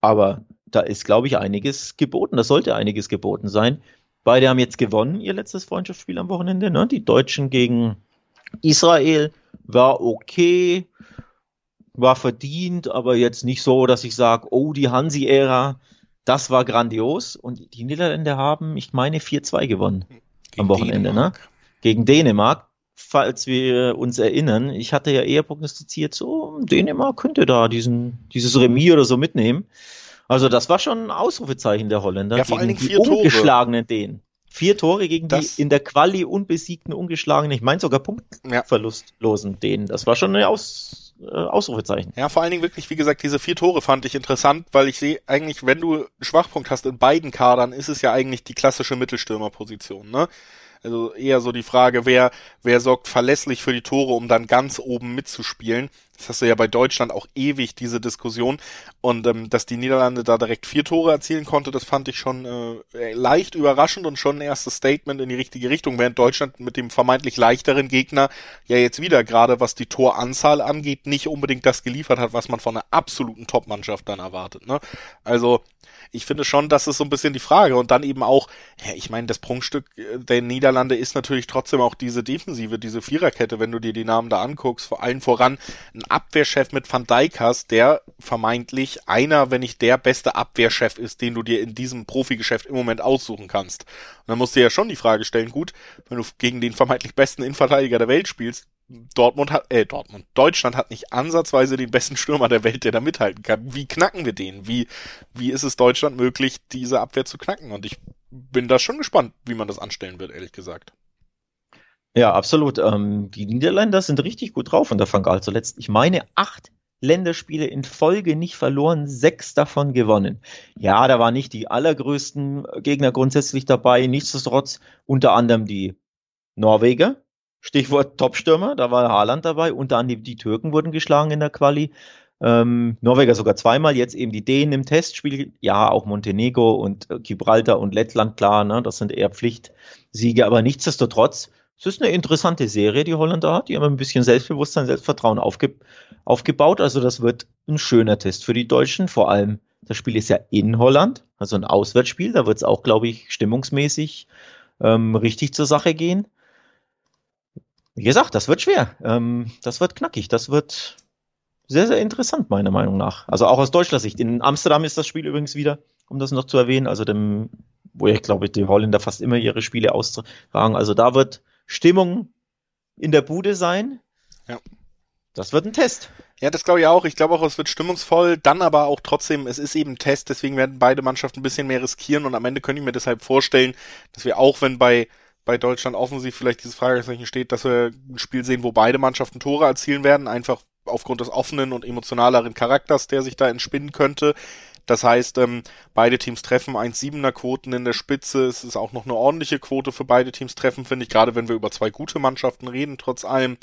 aber da ist, glaube ich, einiges geboten, da sollte einiges geboten sein. Beide haben jetzt gewonnen, ihr letztes Freundschaftsspiel am Wochenende, ne? die Deutschen gegen Israel war okay, war verdient, aber jetzt nicht so, dass ich sage, oh, die Hansi-Ära, das war grandios und die Niederländer haben, ich meine, 4-2 gewonnen Gegen am Wochenende, ne? Dänemark. ne? Gegen Dänemark. Falls wir uns erinnern, ich hatte ja eher prognostiziert, so Dänemark könnte da diesen, dieses Remis oder so mitnehmen. Also das war schon ein Ausrufezeichen der Holländer ja, vor gegen allen Dingen vier die ungeschlagenen Dänen. Vier Tore gegen das, die in der Quali unbesiegten, ungeschlagenen, ich meine sogar punktverlustlosen ja. Dänen. Das war schon eine Aus äh, Ausrufezeichen. Ja, vor allen Dingen wirklich, wie gesagt, diese vier Tore fand ich interessant, weil ich sehe eigentlich, wenn du einen Schwachpunkt hast in beiden Kadern, ist es ja eigentlich die klassische Mittelstürmerposition, ne? Also eher so die Frage, wer, wer sorgt verlässlich für die Tore, um dann ganz oben mitzuspielen. Das hast du ja bei Deutschland auch ewig, diese Diskussion. Und ähm, dass die Niederlande da direkt vier Tore erzielen konnte, das fand ich schon äh, leicht überraschend und schon ein erstes Statement in die richtige Richtung, während Deutschland mit dem vermeintlich leichteren Gegner ja jetzt wieder gerade, was die Toranzahl angeht, nicht unbedingt das geliefert hat, was man von einer absoluten Top-Mannschaft dann erwartet. Ne? Also ich finde schon, das ist so ein bisschen die Frage. Und dann eben auch, ja, ich meine, das Prunkstück der Niederlande ist natürlich trotzdem auch diese Defensive, diese Viererkette, wenn du dir die Namen da anguckst, vor allen voran ein Abwehrchef mit Van Dijk hast, der vermeintlich einer, wenn nicht der beste Abwehrchef ist, den du dir in diesem Profigeschäft im Moment aussuchen kannst. Und dann musst du ja schon die Frage stellen, gut, wenn du gegen den vermeintlich besten Innenverteidiger der Welt spielst, Dortmund hat, äh, Dortmund, Deutschland hat nicht ansatzweise den besten Stürmer der Welt, der da mithalten kann. Wie knacken wir den? Wie, wie ist es Deutschland möglich, diese Abwehr zu knacken? Und ich bin da schon gespannt, wie man das anstellen wird, ehrlich gesagt. Ja, absolut. Ähm, die Niederländer sind richtig gut drauf und der Van Gaal zuletzt. Ich meine, acht Länderspiele in Folge nicht verloren, sechs davon gewonnen. Ja, da waren nicht die allergrößten Gegner grundsätzlich dabei. Nichtsdestotrotz unter anderem die Norweger, Stichwort Topstürmer, da war Haaland dabei, unter anderem die Türken wurden geschlagen in der Quali. Ähm, Norweger sogar zweimal, jetzt eben die Dänen im Testspiel, ja, auch Montenegro und äh, Gibraltar und Lettland, klar, ne, das sind eher Pflichtsiege, aber nichtsdestotrotz, es ist eine interessante Serie, die Holländer hat, die haben ein bisschen Selbstbewusstsein, Selbstvertrauen aufge aufgebaut, also das wird ein schöner Test für die Deutschen, vor allem, das Spiel ist ja in Holland, also ein Auswärtsspiel, da wird es auch, glaube ich, stimmungsmäßig ähm, richtig zur Sache gehen. Wie gesagt, das wird schwer. Ähm, das wird knackig. Das wird sehr, sehr interessant, meiner Meinung nach. Also auch aus deutscher Sicht. In Amsterdam ist das Spiel übrigens wieder, um das noch zu erwähnen, also dem, wo ich glaube, die Holländer fast immer ihre Spiele austragen. Also da wird Stimmung in der Bude sein. Ja. Das wird ein Test. Ja, das glaube ich auch. Ich glaube auch, es wird stimmungsvoll. Dann aber auch trotzdem, es ist eben ein Test, deswegen werden beide Mannschaften ein bisschen mehr riskieren und am Ende könnte ich mir deshalb vorstellen, dass wir auch, wenn bei bei Deutschland offensiv vielleicht dieses Fragezeichen steht, dass wir ein Spiel sehen, wo beide Mannschaften Tore erzielen werden, einfach aufgrund des offenen und emotionaleren Charakters, der sich da entspinnen könnte, Das heißt, ähm, beide Teams treffen 1,7er Quoten in der Spitze. Es ist auch noch eine ordentliche Quote für beide Teams treffen, finde ich, gerade wenn wir über zwei gute Mannschaften reden, trotz allem.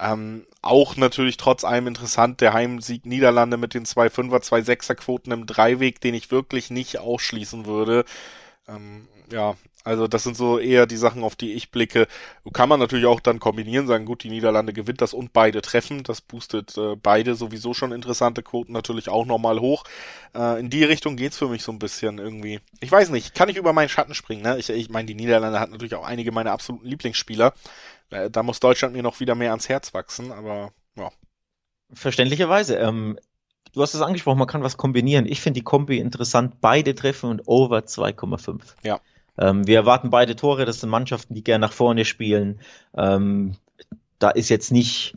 Ähm, auch natürlich trotz allem interessant der Heimsieg Niederlande mit den zwei Fünfer, zwei Sechser Quoten im Dreiweg, den ich wirklich nicht ausschließen würde. Ähm, ja, also das sind so eher die Sachen, auf die ich blicke. Kann man natürlich auch dann kombinieren, sagen, gut, die Niederlande gewinnt das und beide treffen. Das boostet äh, beide sowieso schon interessante Quoten natürlich auch nochmal hoch. Äh, in die Richtung geht's für mich so ein bisschen irgendwie. Ich weiß nicht, kann ich über meinen Schatten springen. Ne? Ich, ich meine, die Niederlande hat natürlich auch einige meiner absoluten Lieblingsspieler. Äh, da muss Deutschland mir noch wieder mehr ans Herz wachsen, aber ja. Verständlicherweise. Ähm, du hast es angesprochen, man kann was kombinieren. Ich finde die Kombi interessant. Beide treffen und over 2,5. Ja. Ähm, wir erwarten beide Tore, das sind Mannschaften, die gerne nach vorne spielen. Ähm, da ist jetzt nicht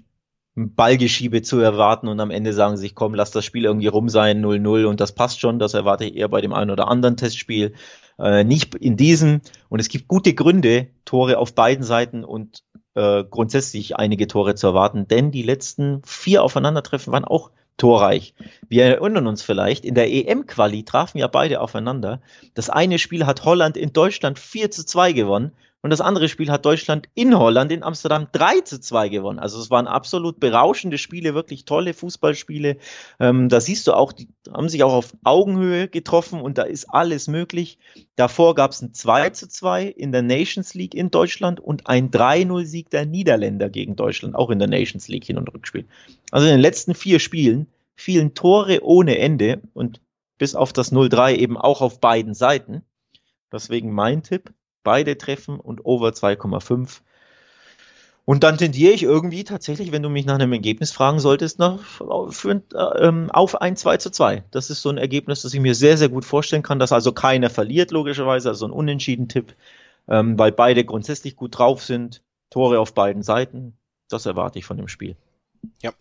ein Ballgeschiebe zu erwarten und am Ende sagen sie sich, komm, lass das Spiel irgendwie rum sein, 0-0 und das passt schon. Das erwarte ich eher bei dem einen oder anderen Testspiel. Äh, nicht in diesem. Und es gibt gute Gründe, Tore auf beiden Seiten und äh, grundsätzlich einige Tore zu erwarten, denn die letzten vier Aufeinandertreffen waren auch torreich. Wir erinnern uns vielleicht, in der EM-Quali trafen ja beide aufeinander. Das eine Spiel hat Holland in Deutschland 4 zu 2 gewonnen und das andere Spiel hat Deutschland in Holland in Amsterdam 3 zu 2 gewonnen. Also es waren absolut berauschende Spiele, wirklich tolle Fußballspiele. Ähm, da siehst du auch, die haben sich auch auf Augenhöhe getroffen und da ist alles möglich. Davor gab es ein 2 zu 2 in der Nations League in Deutschland und ein 3-0-Sieg der Niederländer gegen Deutschland, auch in der Nations League Hin- und Rückspiel. Also in den letzten vier Spielen fielen Tore ohne Ende und bis auf das 0-3 eben auch auf beiden Seiten. Deswegen mein Tipp, beide treffen und over 2,5. Und dann tendiere ich irgendwie tatsächlich, wenn du mich nach einem Ergebnis fragen solltest, nach, für, äh, auf ein 2 zu 2. Das ist so ein Ergebnis, das ich mir sehr, sehr gut vorstellen kann, dass also keiner verliert, logischerweise, also ein unentschieden Tipp, ähm, weil beide grundsätzlich gut drauf sind, Tore auf beiden Seiten. Das erwarte ich von dem Spiel. Ja,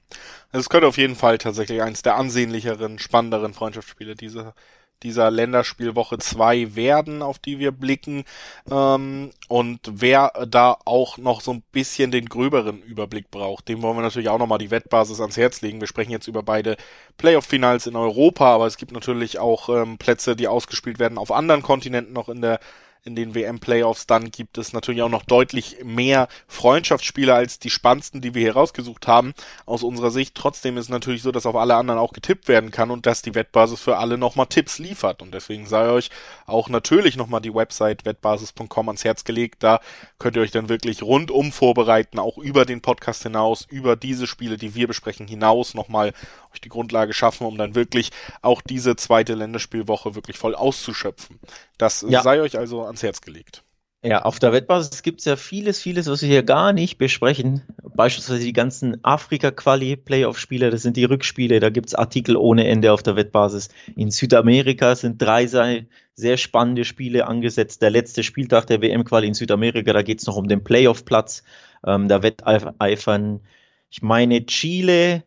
es könnte auf jeden Fall tatsächlich eins der ansehnlicheren, spannenderen Freundschaftsspiele dieser dieser Länderspielwoche 2 werden, auf die wir blicken. Ähm, und wer da auch noch so ein bisschen den gröberen Überblick braucht, dem wollen wir natürlich auch nochmal die Wettbasis ans Herz legen. Wir sprechen jetzt über beide Playoff-Finals in Europa, aber es gibt natürlich auch ähm, Plätze, die ausgespielt werden auf anderen Kontinenten noch in der in den WM-Playoffs, dann gibt es natürlich auch noch deutlich mehr Freundschaftsspiele als die spannendsten, die wir hier rausgesucht haben, aus unserer Sicht. Trotzdem ist es natürlich so, dass auf alle anderen auch getippt werden kann und dass die Wettbasis für alle nochmal Tipps liefert. Und deswegen sei euch auch natürlich nochmal die Website wettbasis.com ans Herz gelegt. Da könnt ihr euch dann wirklich rundum vorbereiten, auch über den Podcast hinaus, über diese Spiele, die wir besprechen, hinaus nochmal die Grundlage schaffen, um dann wirklich auch diese zweite Länderspielwoche wirklich voll auszuschöpfen. Das ja. sei euch also ans Herz gelegt. Ja, auf der Wettbasis gibt es ja vieles, vieles, was wir hier gar nicht besprechen. Beispielsweise die ganzen Afrika-Quali-Playoff-Spiele, das sind die Rückspiele, da gibt es Artikel ohne Ende auf der Wettbasis. In Südamerika sind drei sehr spannende Spiele angesetzt. Der letzte Spieltag der WM-Quali in Südamerika, da geht es noch um den Playoff-Platz. Ähm, da wetteifern, ich meine, Chile,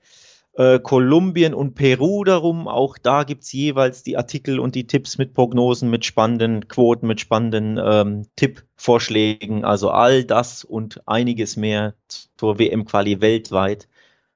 äh, Kolumbien und Peru darum. Auch da gibt's jeweils die Artikel und die Tipps mit Prognosen, mit spannenden Quoten, mit spannenden ähm, Tippvorschlägen. Also all das und einiges mehr zur WM-Quali weltweit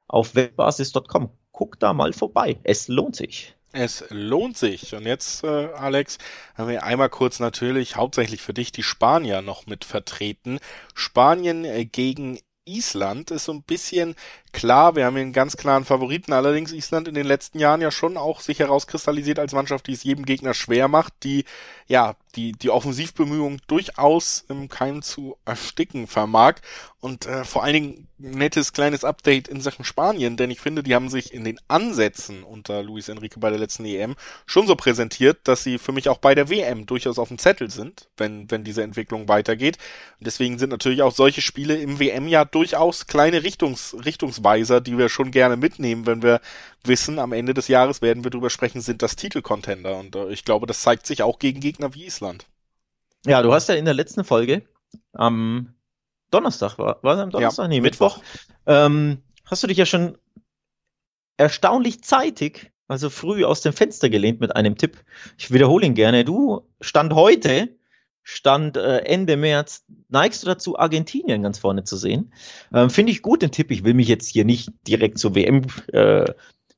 auf webbasis.com. Guck da mal vorbei. Es lohnt sich. Es lohnt sich. Und jetzt, äh, Alex, haben wir einmal kurz natürlich hauptsächlich für dich die Spanier noch mit vertreten. Spanien äh, gegen Island ist so ein bisschen klar, wir haben hier einen ganz klaren Favoriten, allerdings Island in den letzten Jahren ja schon auch sich herauskristallisiert als Mannschaft, die es jedem Gegner schwer macht, die ja die die Offensivbemühungen durchaus im Keim zu ersticken vermag und äh, vor allen Dingen nettes kleines Update in Sachen Spanien, denn ich finde, die haben sich in den Ansätzen unter Luis Enrique bei der letzten EM schon so präsentiert, dass sie für mich auch bei der WM durchaus auf dem Zettel sind, wenn wenn diese Entwicklung weitergeht. Und deswegen sind natürlich auch solche Spiele im WM-Jahr durchaus kleine Richtungs Richtungsweiser, die wir schon gerne mitnehmen, wenn wir wissen, am Ende des Jahres werden wir drüber sprechen, sind das Titelcontender. Und äh, ich glaube, das zeigt sich auch gegen Gegner wie Island. Ja, du hast ja in der letzten Folge am Donnerstag, war, war es am Donnerstag? Ja, nee, Mittwoch. Mittwoch. Ähm, hast du dich ja schon erstaunlich zeitig, also früh aus dem Fenster gelehnt mit einem Tipp. Ich wiederhole ihn gerne. Du stand heute Stand äh, Ende März, neigst du dazu, Argentinien ganz vorne zu sehen? Ähm, Finde ich gut den Tipp. Ich will mich jetzt hier nicht direkt zur WM äh,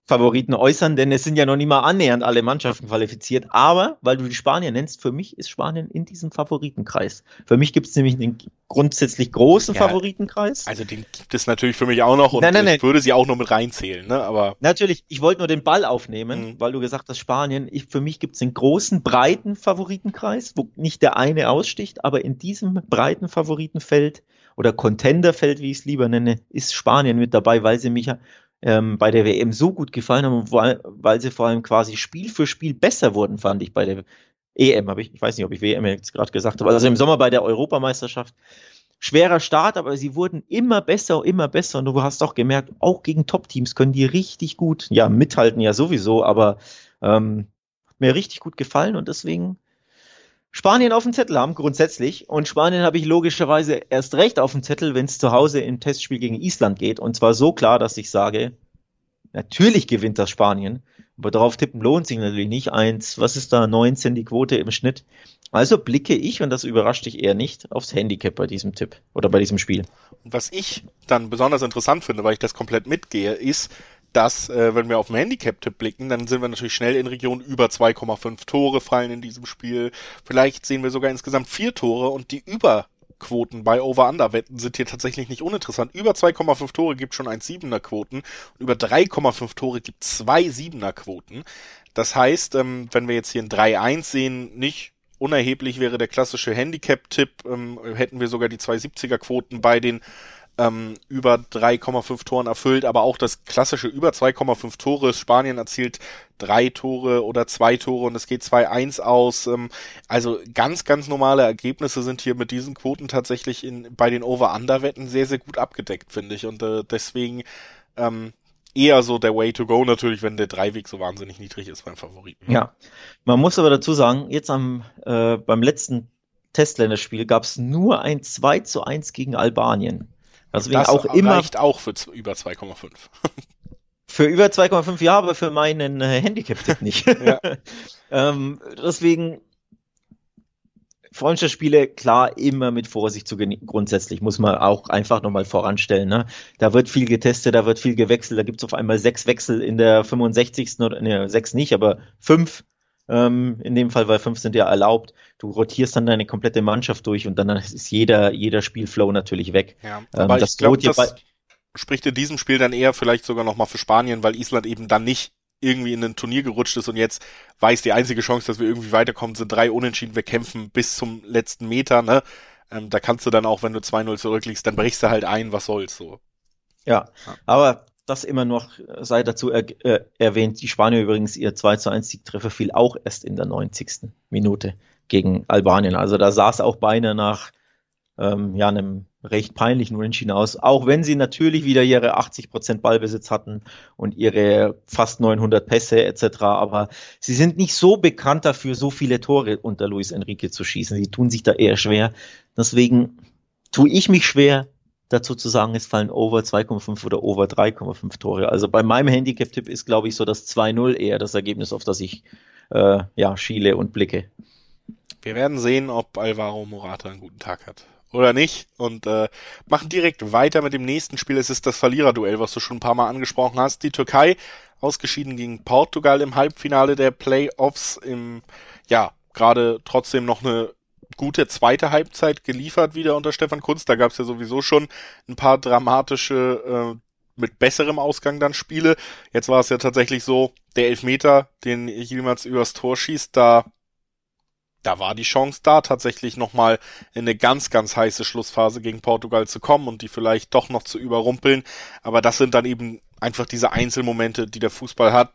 Favoriten äußern, denn es sind ja noch nicht mal annähernd alle Mannschaften qualifiziert. Aber, weil du die Spanier nennst, für mich ist Spanien in diesem Favoritenkreis. Für mich gibt es nämlich einen grundsätzlich großen ja, Favoritenkreis. Also den gibt es natürlich für mich auch noch und nein, nein, nein. ich würde sie auch nur mit reinzählen, ne? Aber natürlich, ich wollte nur den Ball aufnehmen, mhm. weil du gesagt hast, Spanien. Ich, für mich gibt es einen großen, breiten Favoritenkreis, wo nicht der eine aussticht, aber in diesem breiten Favoritenfeld oder Contenderfeld, wie ich es lieber nenne, ist Spanien mit dabei, weil sie mich ähm, bei der WM so gut gefallen haben, weil, weil sie vor allem quasi Spiel für Spiel besser wurden, fand ich bei der EM. Hab ich, ich weiß nicht, ob ich WM jetzt gerade gesagt habe. Also im Sommer bei der Europameisterschaft. Schwerer Start, aber sie wurden immer besser, immer besser. Und du hast auch gemerkt, auch gegen Top-Teams können die richtig gut, ja, mithalten ja sowieso, aber ähm, hat mir richtig gut gefallen und deswegen Spanien auf dem Zettel haben, grundsätzlich. Und Spanien habe ich logischerweise erst recht auf dem Zettel, wenn es zu Hause im Testspiel gegen Island geht. Und zwar so klar, dass ich sage, natürlich gewinnt das Spanien. Aber darauf tippen lohnt sich natürlich nicht. Eins, was ist da, 19 die Quote im Schnitt. Also blicke ich, und das überrascht dich eher nicht, aufs Handicap bei diesem Tipp oder bei diesem Spiel. Was ich dann besonders interessant finde, weil ich das komplett mitgehe, ist, dass, äh, wenn wir auf den Handicap-Tipp blicken, dann sind wir natürlich schnell in Regionen über 2,5 Tore fallen in diesem Spiel. Vielleicht sehen wir sogar insgesamt vier Tore und die Überquoten bei Over-Under-Wetten sind hier tatsächlich nicht uninteressant. Über 2,5 Tore gibt schon 1,7er Quoten und über 3,5 Tore gibt zwei 7er Quoten. Das heißt, ähm, wenn wir jetzt hier ein 3-1 sehen, nicht unerheblich wäre der klassische Handicap-Tipp, ähm, hätten wir sogar die 2,70er Quoten bei den ähm, über 3,5 Toren erfüllt, aber auch das klassische über 2,5 Tore. Spanien erzielt drei Tore oder zwei Tore und es geht 2-1 aus. Ähm, also ganz, ganz normale Ergebnisse sind hier mit diesen Quoten tatsächlich in, bei den Over-Under-Wetten sehr, sehr gut abgedeckt, finde ich. Und äh, deswegen ähm, eher so der Way to go natürlich, wenn der Dreiweg so wahnsinnig niedrig ist beim Favoriten. Ja, man muss aber dazu sagen, jetzt am äh, beim letzten Testländerspiel gab es nur ein 2 zu 1 gegen Albanien. Deswegen das auch immer. reicht auch für über 2,5. Für über 2,5 Jahre, aber für meinen äh, Handicap-Tipp nicht. ähm, deswegen Freundschaftsspiele, klar, immer mit Vorsicht zu genießen. Grundsätzlich muss man auch einfach nochmal voranstellen. Ne? Da wird viel getestet, da wird viel gewechselt. Da gibt es auf einmal sechs Wechsel in der 65. oder ne, sechs nicht, aber fünf ähm, in dem Fall, weil fünf sind ja erlaubt. Du rotierst dann deine komplette Mannschaft durch und dann ist jeder, jeder Spielflow natürlich weg. Ja, ähm, aber ähm, ich glaube, das spricht in diesem Spiel dann eher vielleicht sogar nochmal für Spanien, weil Island eben dann nicht irgendwie in ein Turnier gerutscht ist und jetzt weiß, die einzige Chance, dass wir irgendwie weiterkommen, sind drei Unentschieden. Wir kämpfen bis zum letzten Meter, ne? Ähm, da kannst du dann auch, wenn du 2-0 zurückliegst, dann brichst du halt ein, was soll's so. Ja, ja. aber das immer noch sei dazu er, äh, erwähnt. Die Spanier übrigens ihr 2 zu 1 Siegtreffer fiel auch erst in der 90. Minute gegen Albanien. Also da sah es auch beinahe nach ähm, ja, einem recht peinlichen Unentschieden aus, auch wenn sie natürlich wieder ihre 80 Prozent Ballbesitz hatten und ihre fast 900 Pässe etc. Aber sie sind nicht so bekannt dafür, so viele Tore unter Luis Enrique zu schießen. Sie tun sich da eher schwer. Deswegen tue ich mich schwer, dazu zu sagen, es fallen over 2,5 oder over 3,5 Tore. Also bei meinem Handicap-Tipp ist, glaube ich, so das 2-0 eher das Ergebnis, auf das ich äh, ja, schiele und blicke. Wir werden sehen, ob Alvaro Morata einen guten Tag hat oder nicht und äh, machen direkt weiter mit dem nächsten Spiel. Es ist das Verliererduell, was du schon ein paar Mal angesprochen hast. Die Türkei ausgeschieden gegen Portugal im Halbfinale der Playoffs im ja gerade trotzdem noch eine gute zweite Halbzeit geliefert wieder unter Stefan Kunz. Da gab es ja sowieso schon ein paar dramatische, äh, mit besserem Ausgang dann Spiele. Jetzt war es ja tatsächlich so, der Elfmeter, den Yilmaz übers Tor schießt, da da war die Chance da, tatsächlich nochmal in eine ganz, ganz heiße Schlussphase gegen Portugal zu kommen und die vielleicht doch noch zu überrumpeln. Aber das sind dann eben einfach diese Einzelmomente, die der Fußball hat,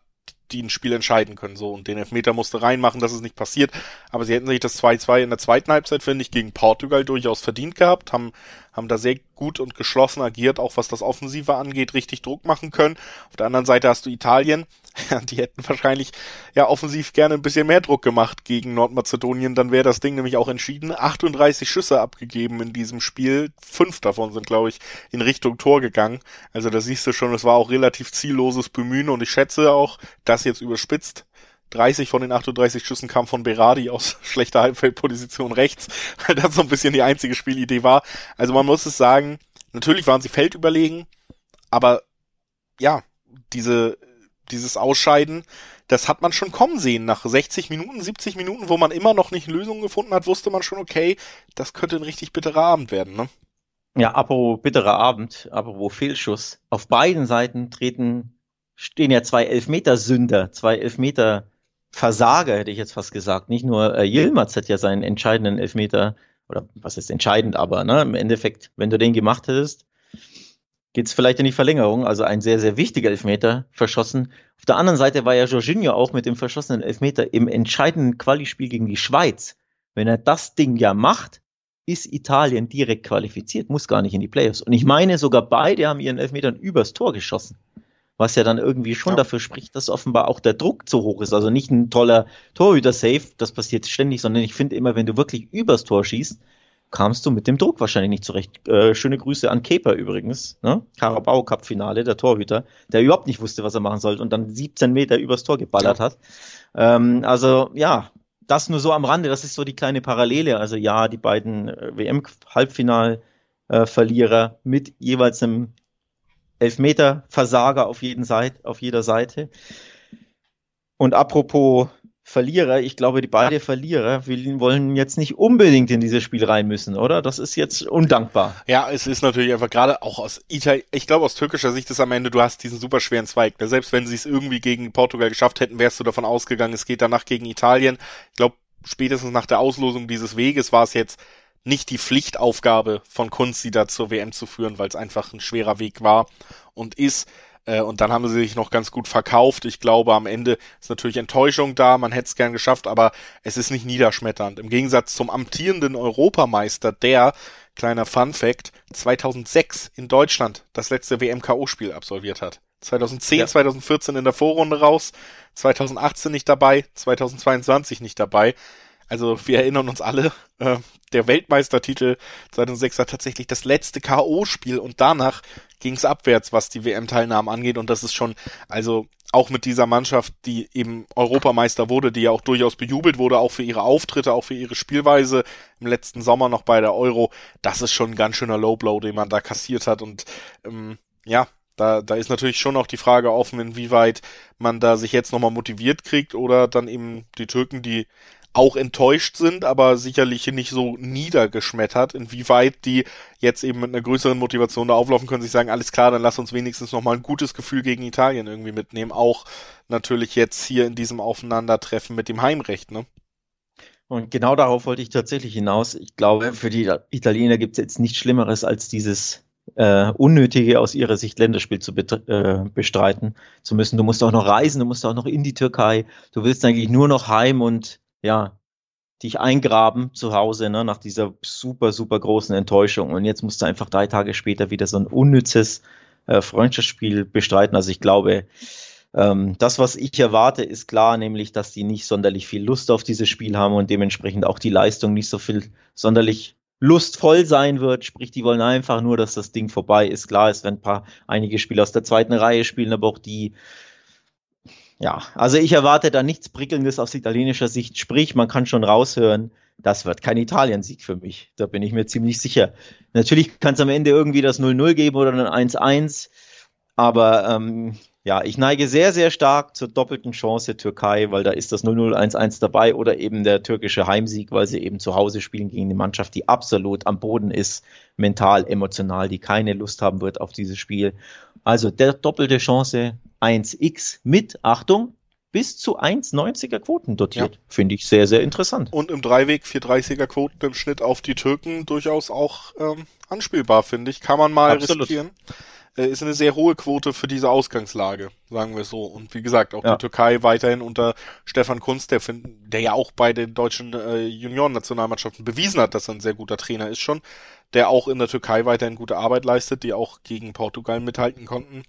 die ein Spiel entscheiden können. So, und den Elfmeter musste reinmachen, dass es nicht passiert. Aber sie hätten sich das 2-2 in der zweiten Halbzeit, finde ich, gegen Portugal durchaus verdient gehabt, haben, haben da sehr gut und geschlossen agiert, auch was das Offensive angeht, richtig Druck machen können. Auf der anderen Seite hast du Italien, die hätten wahrscheinlich ja offensiv gerne ein bisschen mehr Druck gemacht gegen Nordmazedonien, dann wäre das Ding nämlich auch entschieden. 38 Schüsse abgegeben in diesem Spiel, fünf davon sind, glaube ich, in Richtung Tor gegangen. Also da siehst du schon, es war auch relativ zielloses Bemühen und ich schätze auch, das jetzt überspitzt, 30 von den 38 Schüssen kamen von Berardi aus schlechter Halbfeldposition rechts, weil das so ein bisschen die einzige Spielidee war. Also man muss es sagen, natürlich waren sie feldüberlegen, aber ja, diese dieses Ausscheiden, das hat man schon kommen sehen. Nach 60 Minuten, 70 Minuten, wo man immer noch nicht Lösungen gefunden hat, wusste man schon, okay, das könnte ein richtig bitterer Abend werden, ne? Ja, apropos bitterer Abend, apropos Fehlschuss. Auf beiden Seiten treten, stehen ja zwei Elfmeter-Sünder, zwei Elfmeter-Versager, hätte ich jetzt fast gesagt. Nicht nur äh, Yilmaz hat ja seinen entscheidenden Elfmeter, oder was ist entscheidend, aber ne, im Endeffekt, wenn du den gemacht hättest, geht's vielleicht in die Verlängerung. Also ein sehr, sehr wichtiger Elfmeter verschossen. Auf der anderen Seite war ja Jorginho auch mit dem verschossenen Elfmeter im entscheidenden Qualispiel gegen die Schweiz. Wenn er das Ding ja macht, ist Italien direkt qualifiziert, muss gar nicht in die Playoffs. Und ich meine, sogar beide haben ihren Elfmetern übers Tor geschossen. Was ja dann irgendwie schon ja. dafür spricht, dass offenbar auch der Druck zu hoch ist. Also nicht ein toller Torhüter-Safe, das passiert ständig, sondern ich finde immer, wenn du wirklich übers Tor schießt, kamst du mit dem Druck wahrscheinlich nicht zurecht. Äh, schöne Grüße an Keper übrigens, ne? Carabao Cup Finale, der Torhüter, der überhaupt nicht wusste, was er machen sollte und dann 17 Meter übers Tor geballert ja. hat. Ähm, also ja, das nur so am Rande, das ist so die kleine Parallele. Also ja, die beiden äh, WM-Halbfinal-Verlierer äh, mit jeweils einem Elfmeter-Versager auf, jeden Seite, auf jeder Seite. Und apropos Verlierer, ich glaube, die beiden Verlierer wollen jetzt nicht unbedingt in dieses Spiel rein müssen, oder? Das ist jetzt undankbar. Ja, es ist natürlich einfach gerade auch aus Italien, ich glaube aus türkischer Sicht ist am Ende, du hast diesen super schweren Zweig. Ne? Selbst wenn sie es irgendwie gegen Portugal geschafft hätten, wärst du davon ausgegangen, es geht danach gegen Italien. Ich glaube, spätestens nach der Auslosung dieses Weges war es jetzt nicht die Pflichtaufgabe von Kunst, sie da zur WM zu führen, weil es einfach ein schwerer Weg war und ist. Äh, und dann haben sie sich noch ganz gut verkauft. Ich glaube, am Ende ist natürlich Enttäuschung da. Man hätte es gern geschafft, aber es ist nicht niederschmetternd. Im Gegensatz zum amtierenden Europameister, der, kleiner Fun Fact, 2006 in Deutschland das letzte WM-KO-Spiel absolviert hat. 2010, ja. 2014 in der Vorrunde raus, 2018 nicht dabei, 2022 nicht dabei. Also wir erinnern uns alle, äh, der Weltmeistertitel 2006 war tatsächlich das letzte KO-Spiel und danach ging es abwärts, was die WM-Teilnahmen angeht. Und das ist schon, also auch mit dieser Mannschaft, die eben Europameister wurde, die ja auch durchaus bejubelt wurde, auch für ihre Auftritte, auch für ihre Spielweise im letzten Sommer noch bei der Euro, das ist schon ein ganz schöner Low-Blow, den man da kassiert hat. Und ähm, ja, da, da ist natürlich schon noch die Frage offen, inwieweit man da sich jetzt nochmal motiviert kriegt oder dann eben die Türken, die auch enttäuscht sind, aber sicherlich nicht so niedergeschmettert, inwieweit die jetzt eben mit einer größeren Motivation da auflaufen können, sich sagen, alles klar, dann lass uns wenigstens nochmal ein gutes Gefühl gegen Italien irgendwie mitnehmen, auch natürlich jetzt hier in diesem Aufeinandertreffen mit dem Heimrecht, ne? Und genau darauf wollte ich tatsächlich hinaus. Ich glaube, für die Italiener gibt es jetzt nichts Schlimmeres als dieses äh, unnötige aus ihrer Sicht Länderspiel zu äh, bestreiten zu müssen. Du musst auch noch reisen, du musst auch noch in die Türkei. Du willst eigentlich nur noch heim und ja, dich eingraben zu Hause, ne, nach dieser super, super großen Enttäuschung. Und jetzt musst du einfach drei Tage später wieder so ein unnützes äh, Freundschaftsspiel bestreiten. Also ich glaube, ähm, das, was ich erwarte, ist klar, nämlich, dass die nicht sonderlich viel Lust auf dieses Spiel haben und dementsprechend auch die Leistung nicht so viel sonderlich lustvoll sein wird. Sprich, die wollen einfach nur, dass das Ding vorbei ist. Klar, es werden ein paar einige Spieler aus der zweiten Reihe spielen, aber auch die ja, also ich erwarte da nichts Prickelndes aus italienischer Sicht. Sprich, man kann schon raushören, das wird kein Italien-Sieg für mich. Da bin ich mir ziemlich sicher. Natürlich kann es am Ende irgendwie das 0-0 geben oder ein 1-1. Aber ähm, ja, ich neige sehr, sehr stark zur doppelten Chance Türkei, weil da ist das 0-0-1-1 dabei oder eben der türkische Heimsieg, weil sie eben zu Hause spielen gegen eine Mannschaft, die absolut am Boden ist, mental, emotional, die keine Lust haben wird auf dieses Spiel. Also der doppelte Chance 1x mit, Achtung, bis zu 1,90er Quoten dotiert. Ja. Finde ich sehr, sehr interessant. Und im Dreiweg 430er Quoten im Schnitt auf die Türken durchaus auch ähm, anspielbar, finde ich. Kann man mal Absolut. riskieren. Äh, ist eine sehr hohe Quote für diese Ausgangslage, sagen wir so. Und wie gesagt, auch ja. die Türkei weiterhin unter Stefan Kunz, der, der ja auch bei den deutschen äh, Junioren-Nationalmannschaften bewiesen hat, dass er ein sehr guter Trainer ist schon, der auch in der Türkei weiterhin gute Arbeit leistet, die auch gegen Portugal mithalten konnten.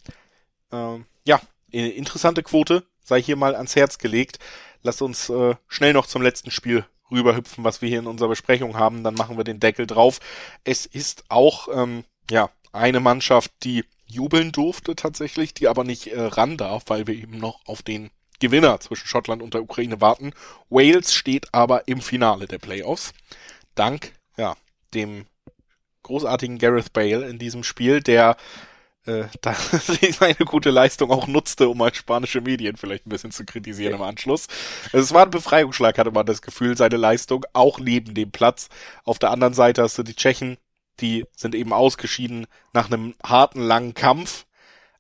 Ähm, ja, interessante Quote, sei hier mal ans Herz gelegt. Lass uns äh, schnell noch zum letzten Spiel rüberhüpfen, was wir hier in unserer Besprechung haben. Dann machen wir den Deckel drauf. Es ist auch ähm, ja eine Mannschaft, die jubeln durfte tatsächlich, die aber nicht äh, ran darf, weil wir eben noch auf den Gewinner zwischen Schottland und der Ukraine warten. Wales steht aber im Finale der Playoffs. Dank ja dem großartigen Gareth Bale in diesem Spiel, der äh, da seine gute Leistung auch nutzte, um mal spanische Medien vielleicht ein bisschen zu kritisieren im Anschluss. Es war ein Befreiungsschlag, hatte man das Gefühl, seine Leistung, auch neben dem Platz. Auf der anderen Seite hast du die Tschechen, die sind eben ausgeschieden nach einem harten, langen Kampf.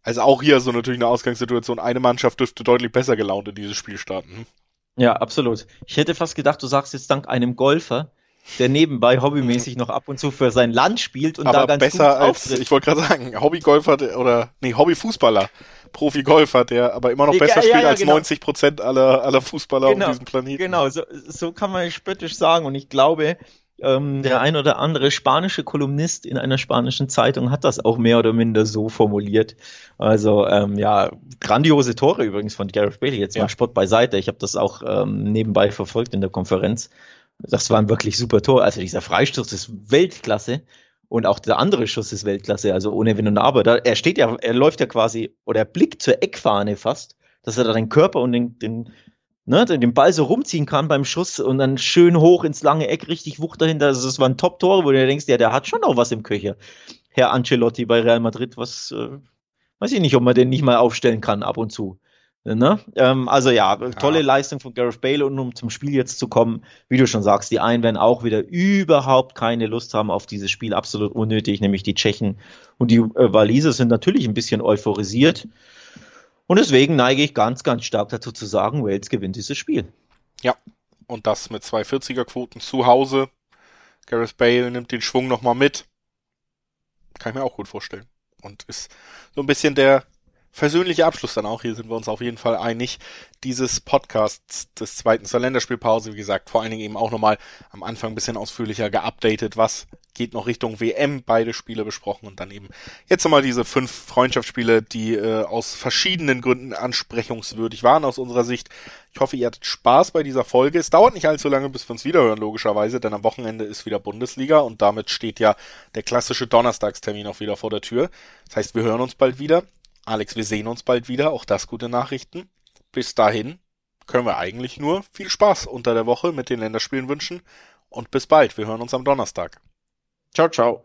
Also auch hier so natürlich eine Ausgangssituation. Eine Mannschaft dürfte deutlich besser gelaunt in dieses Spiel starten. Ja, absolut. Ich hätte fast gedacht, du sagst jetzt dank einem Golfer, der nebenbei hobbymäßig noch ab und zu für sein Land spielt und Aber da ganz besser gut als, auftritt. ich wollte gerade sagen, Hobbygolfer der- oder, nee, Hobbyfußballer, Profigolfer, der aber immer noch besser ja, spielt ja, als genau. 90 Prozent aller, aller Fußballer Genau, auf diesem Planeten. Genau, so, so kann man spöttisch sagen. Und ich glaube, ähm, der ein oder andere spanische Kolumnist in einer spanischen Zeitung hat das auch mehr oder minder so formuliert. Also ähm, ja, grandiose Tore übrigens von Gareth Bailey. Jetzt Ja. mal Spott beiseite. Ich habe das auch ähm, nebenbei verfolgt in der Konferenz. Das war ein wirklich super Tor. Also dieser Freistoß ist Weltklasse. Und auch der andere Schuss ist Weltklasse, also ohne Wenn und Aber. Da, er steht ja, er läuft ja quasi, oder er blickt zur Eckfahne fast, dass er da den Körper und den, den, ne, den den Ball so rumziehen kann beim Schuss und dann schön hoch ins lange Eck, richtig Wucht dahinter. Also das waren Top-Tore, wo du dir denkst, ja, der hat schon noch was im Köcher. Herr Ancelotti bei Real Madrid, was, äh, weiß ich nicht, ob man den nicht mal aufstellen kann ab und zu. Ne? Ähm, also ja, tolle Leistung von Gareth Bale und um zum Spiel jetzt zu kommen, wie du schon sagst, die einen werden auch wieder überhaupt keine Lust haben auf dieses Spiel, absolut unnötig, nämlich die Tschechen und die äh, Waliser sind natürlich ein bisschen euphorisiert und deswegen neige ich ganz, ganz stark dazu zu sagen, Wales gewinnt dieses Spiel. Und das mit zwei 40er-Quoten zu Hause. Gareth Bale nimmt den Schwung nochmal mit. Kann ich mir auch gut vorstellen. Und ist so ein bisschen der versöhnliche Abschluss dann auch. Hier sind wir uns auf jeden Fall einig. Dieses Podcasts des zweiten zur Länderspielpause, wie gesagt, vor allen Dingen eben auch nochmal am Anfang ein bisschen ausführlicher geupdatet. Was geht noch Richtung WM? Beide Spiele besprochen und dann eben jetzt nochmal diese fünf Freundschaftsspiele, die äh, aus verschiedenen Gründen ansprechungswürdig waren aus unserer Sicht. Ich hoffe, ihr hattet Spaß bei dieser Folge. Es dauert nicht allzu lange, bis wir uns wiederhören, logischerweise, denn am Wochenende ist wieder Bundesliga und damit steht ja der klassische Donnerstagstermin auch wieder vor der Tür. Das heißt, wir hören uns bald wieder. Alex, wir sehen uns bald wieder. Auch das gute Nachrichten. Bis dahin können wir eigentlich nur viel Spaß unter der Woche mit den Länderspielen wünschen und bis bald. Wir hören uns am Donnerstag. Ciao, ciao.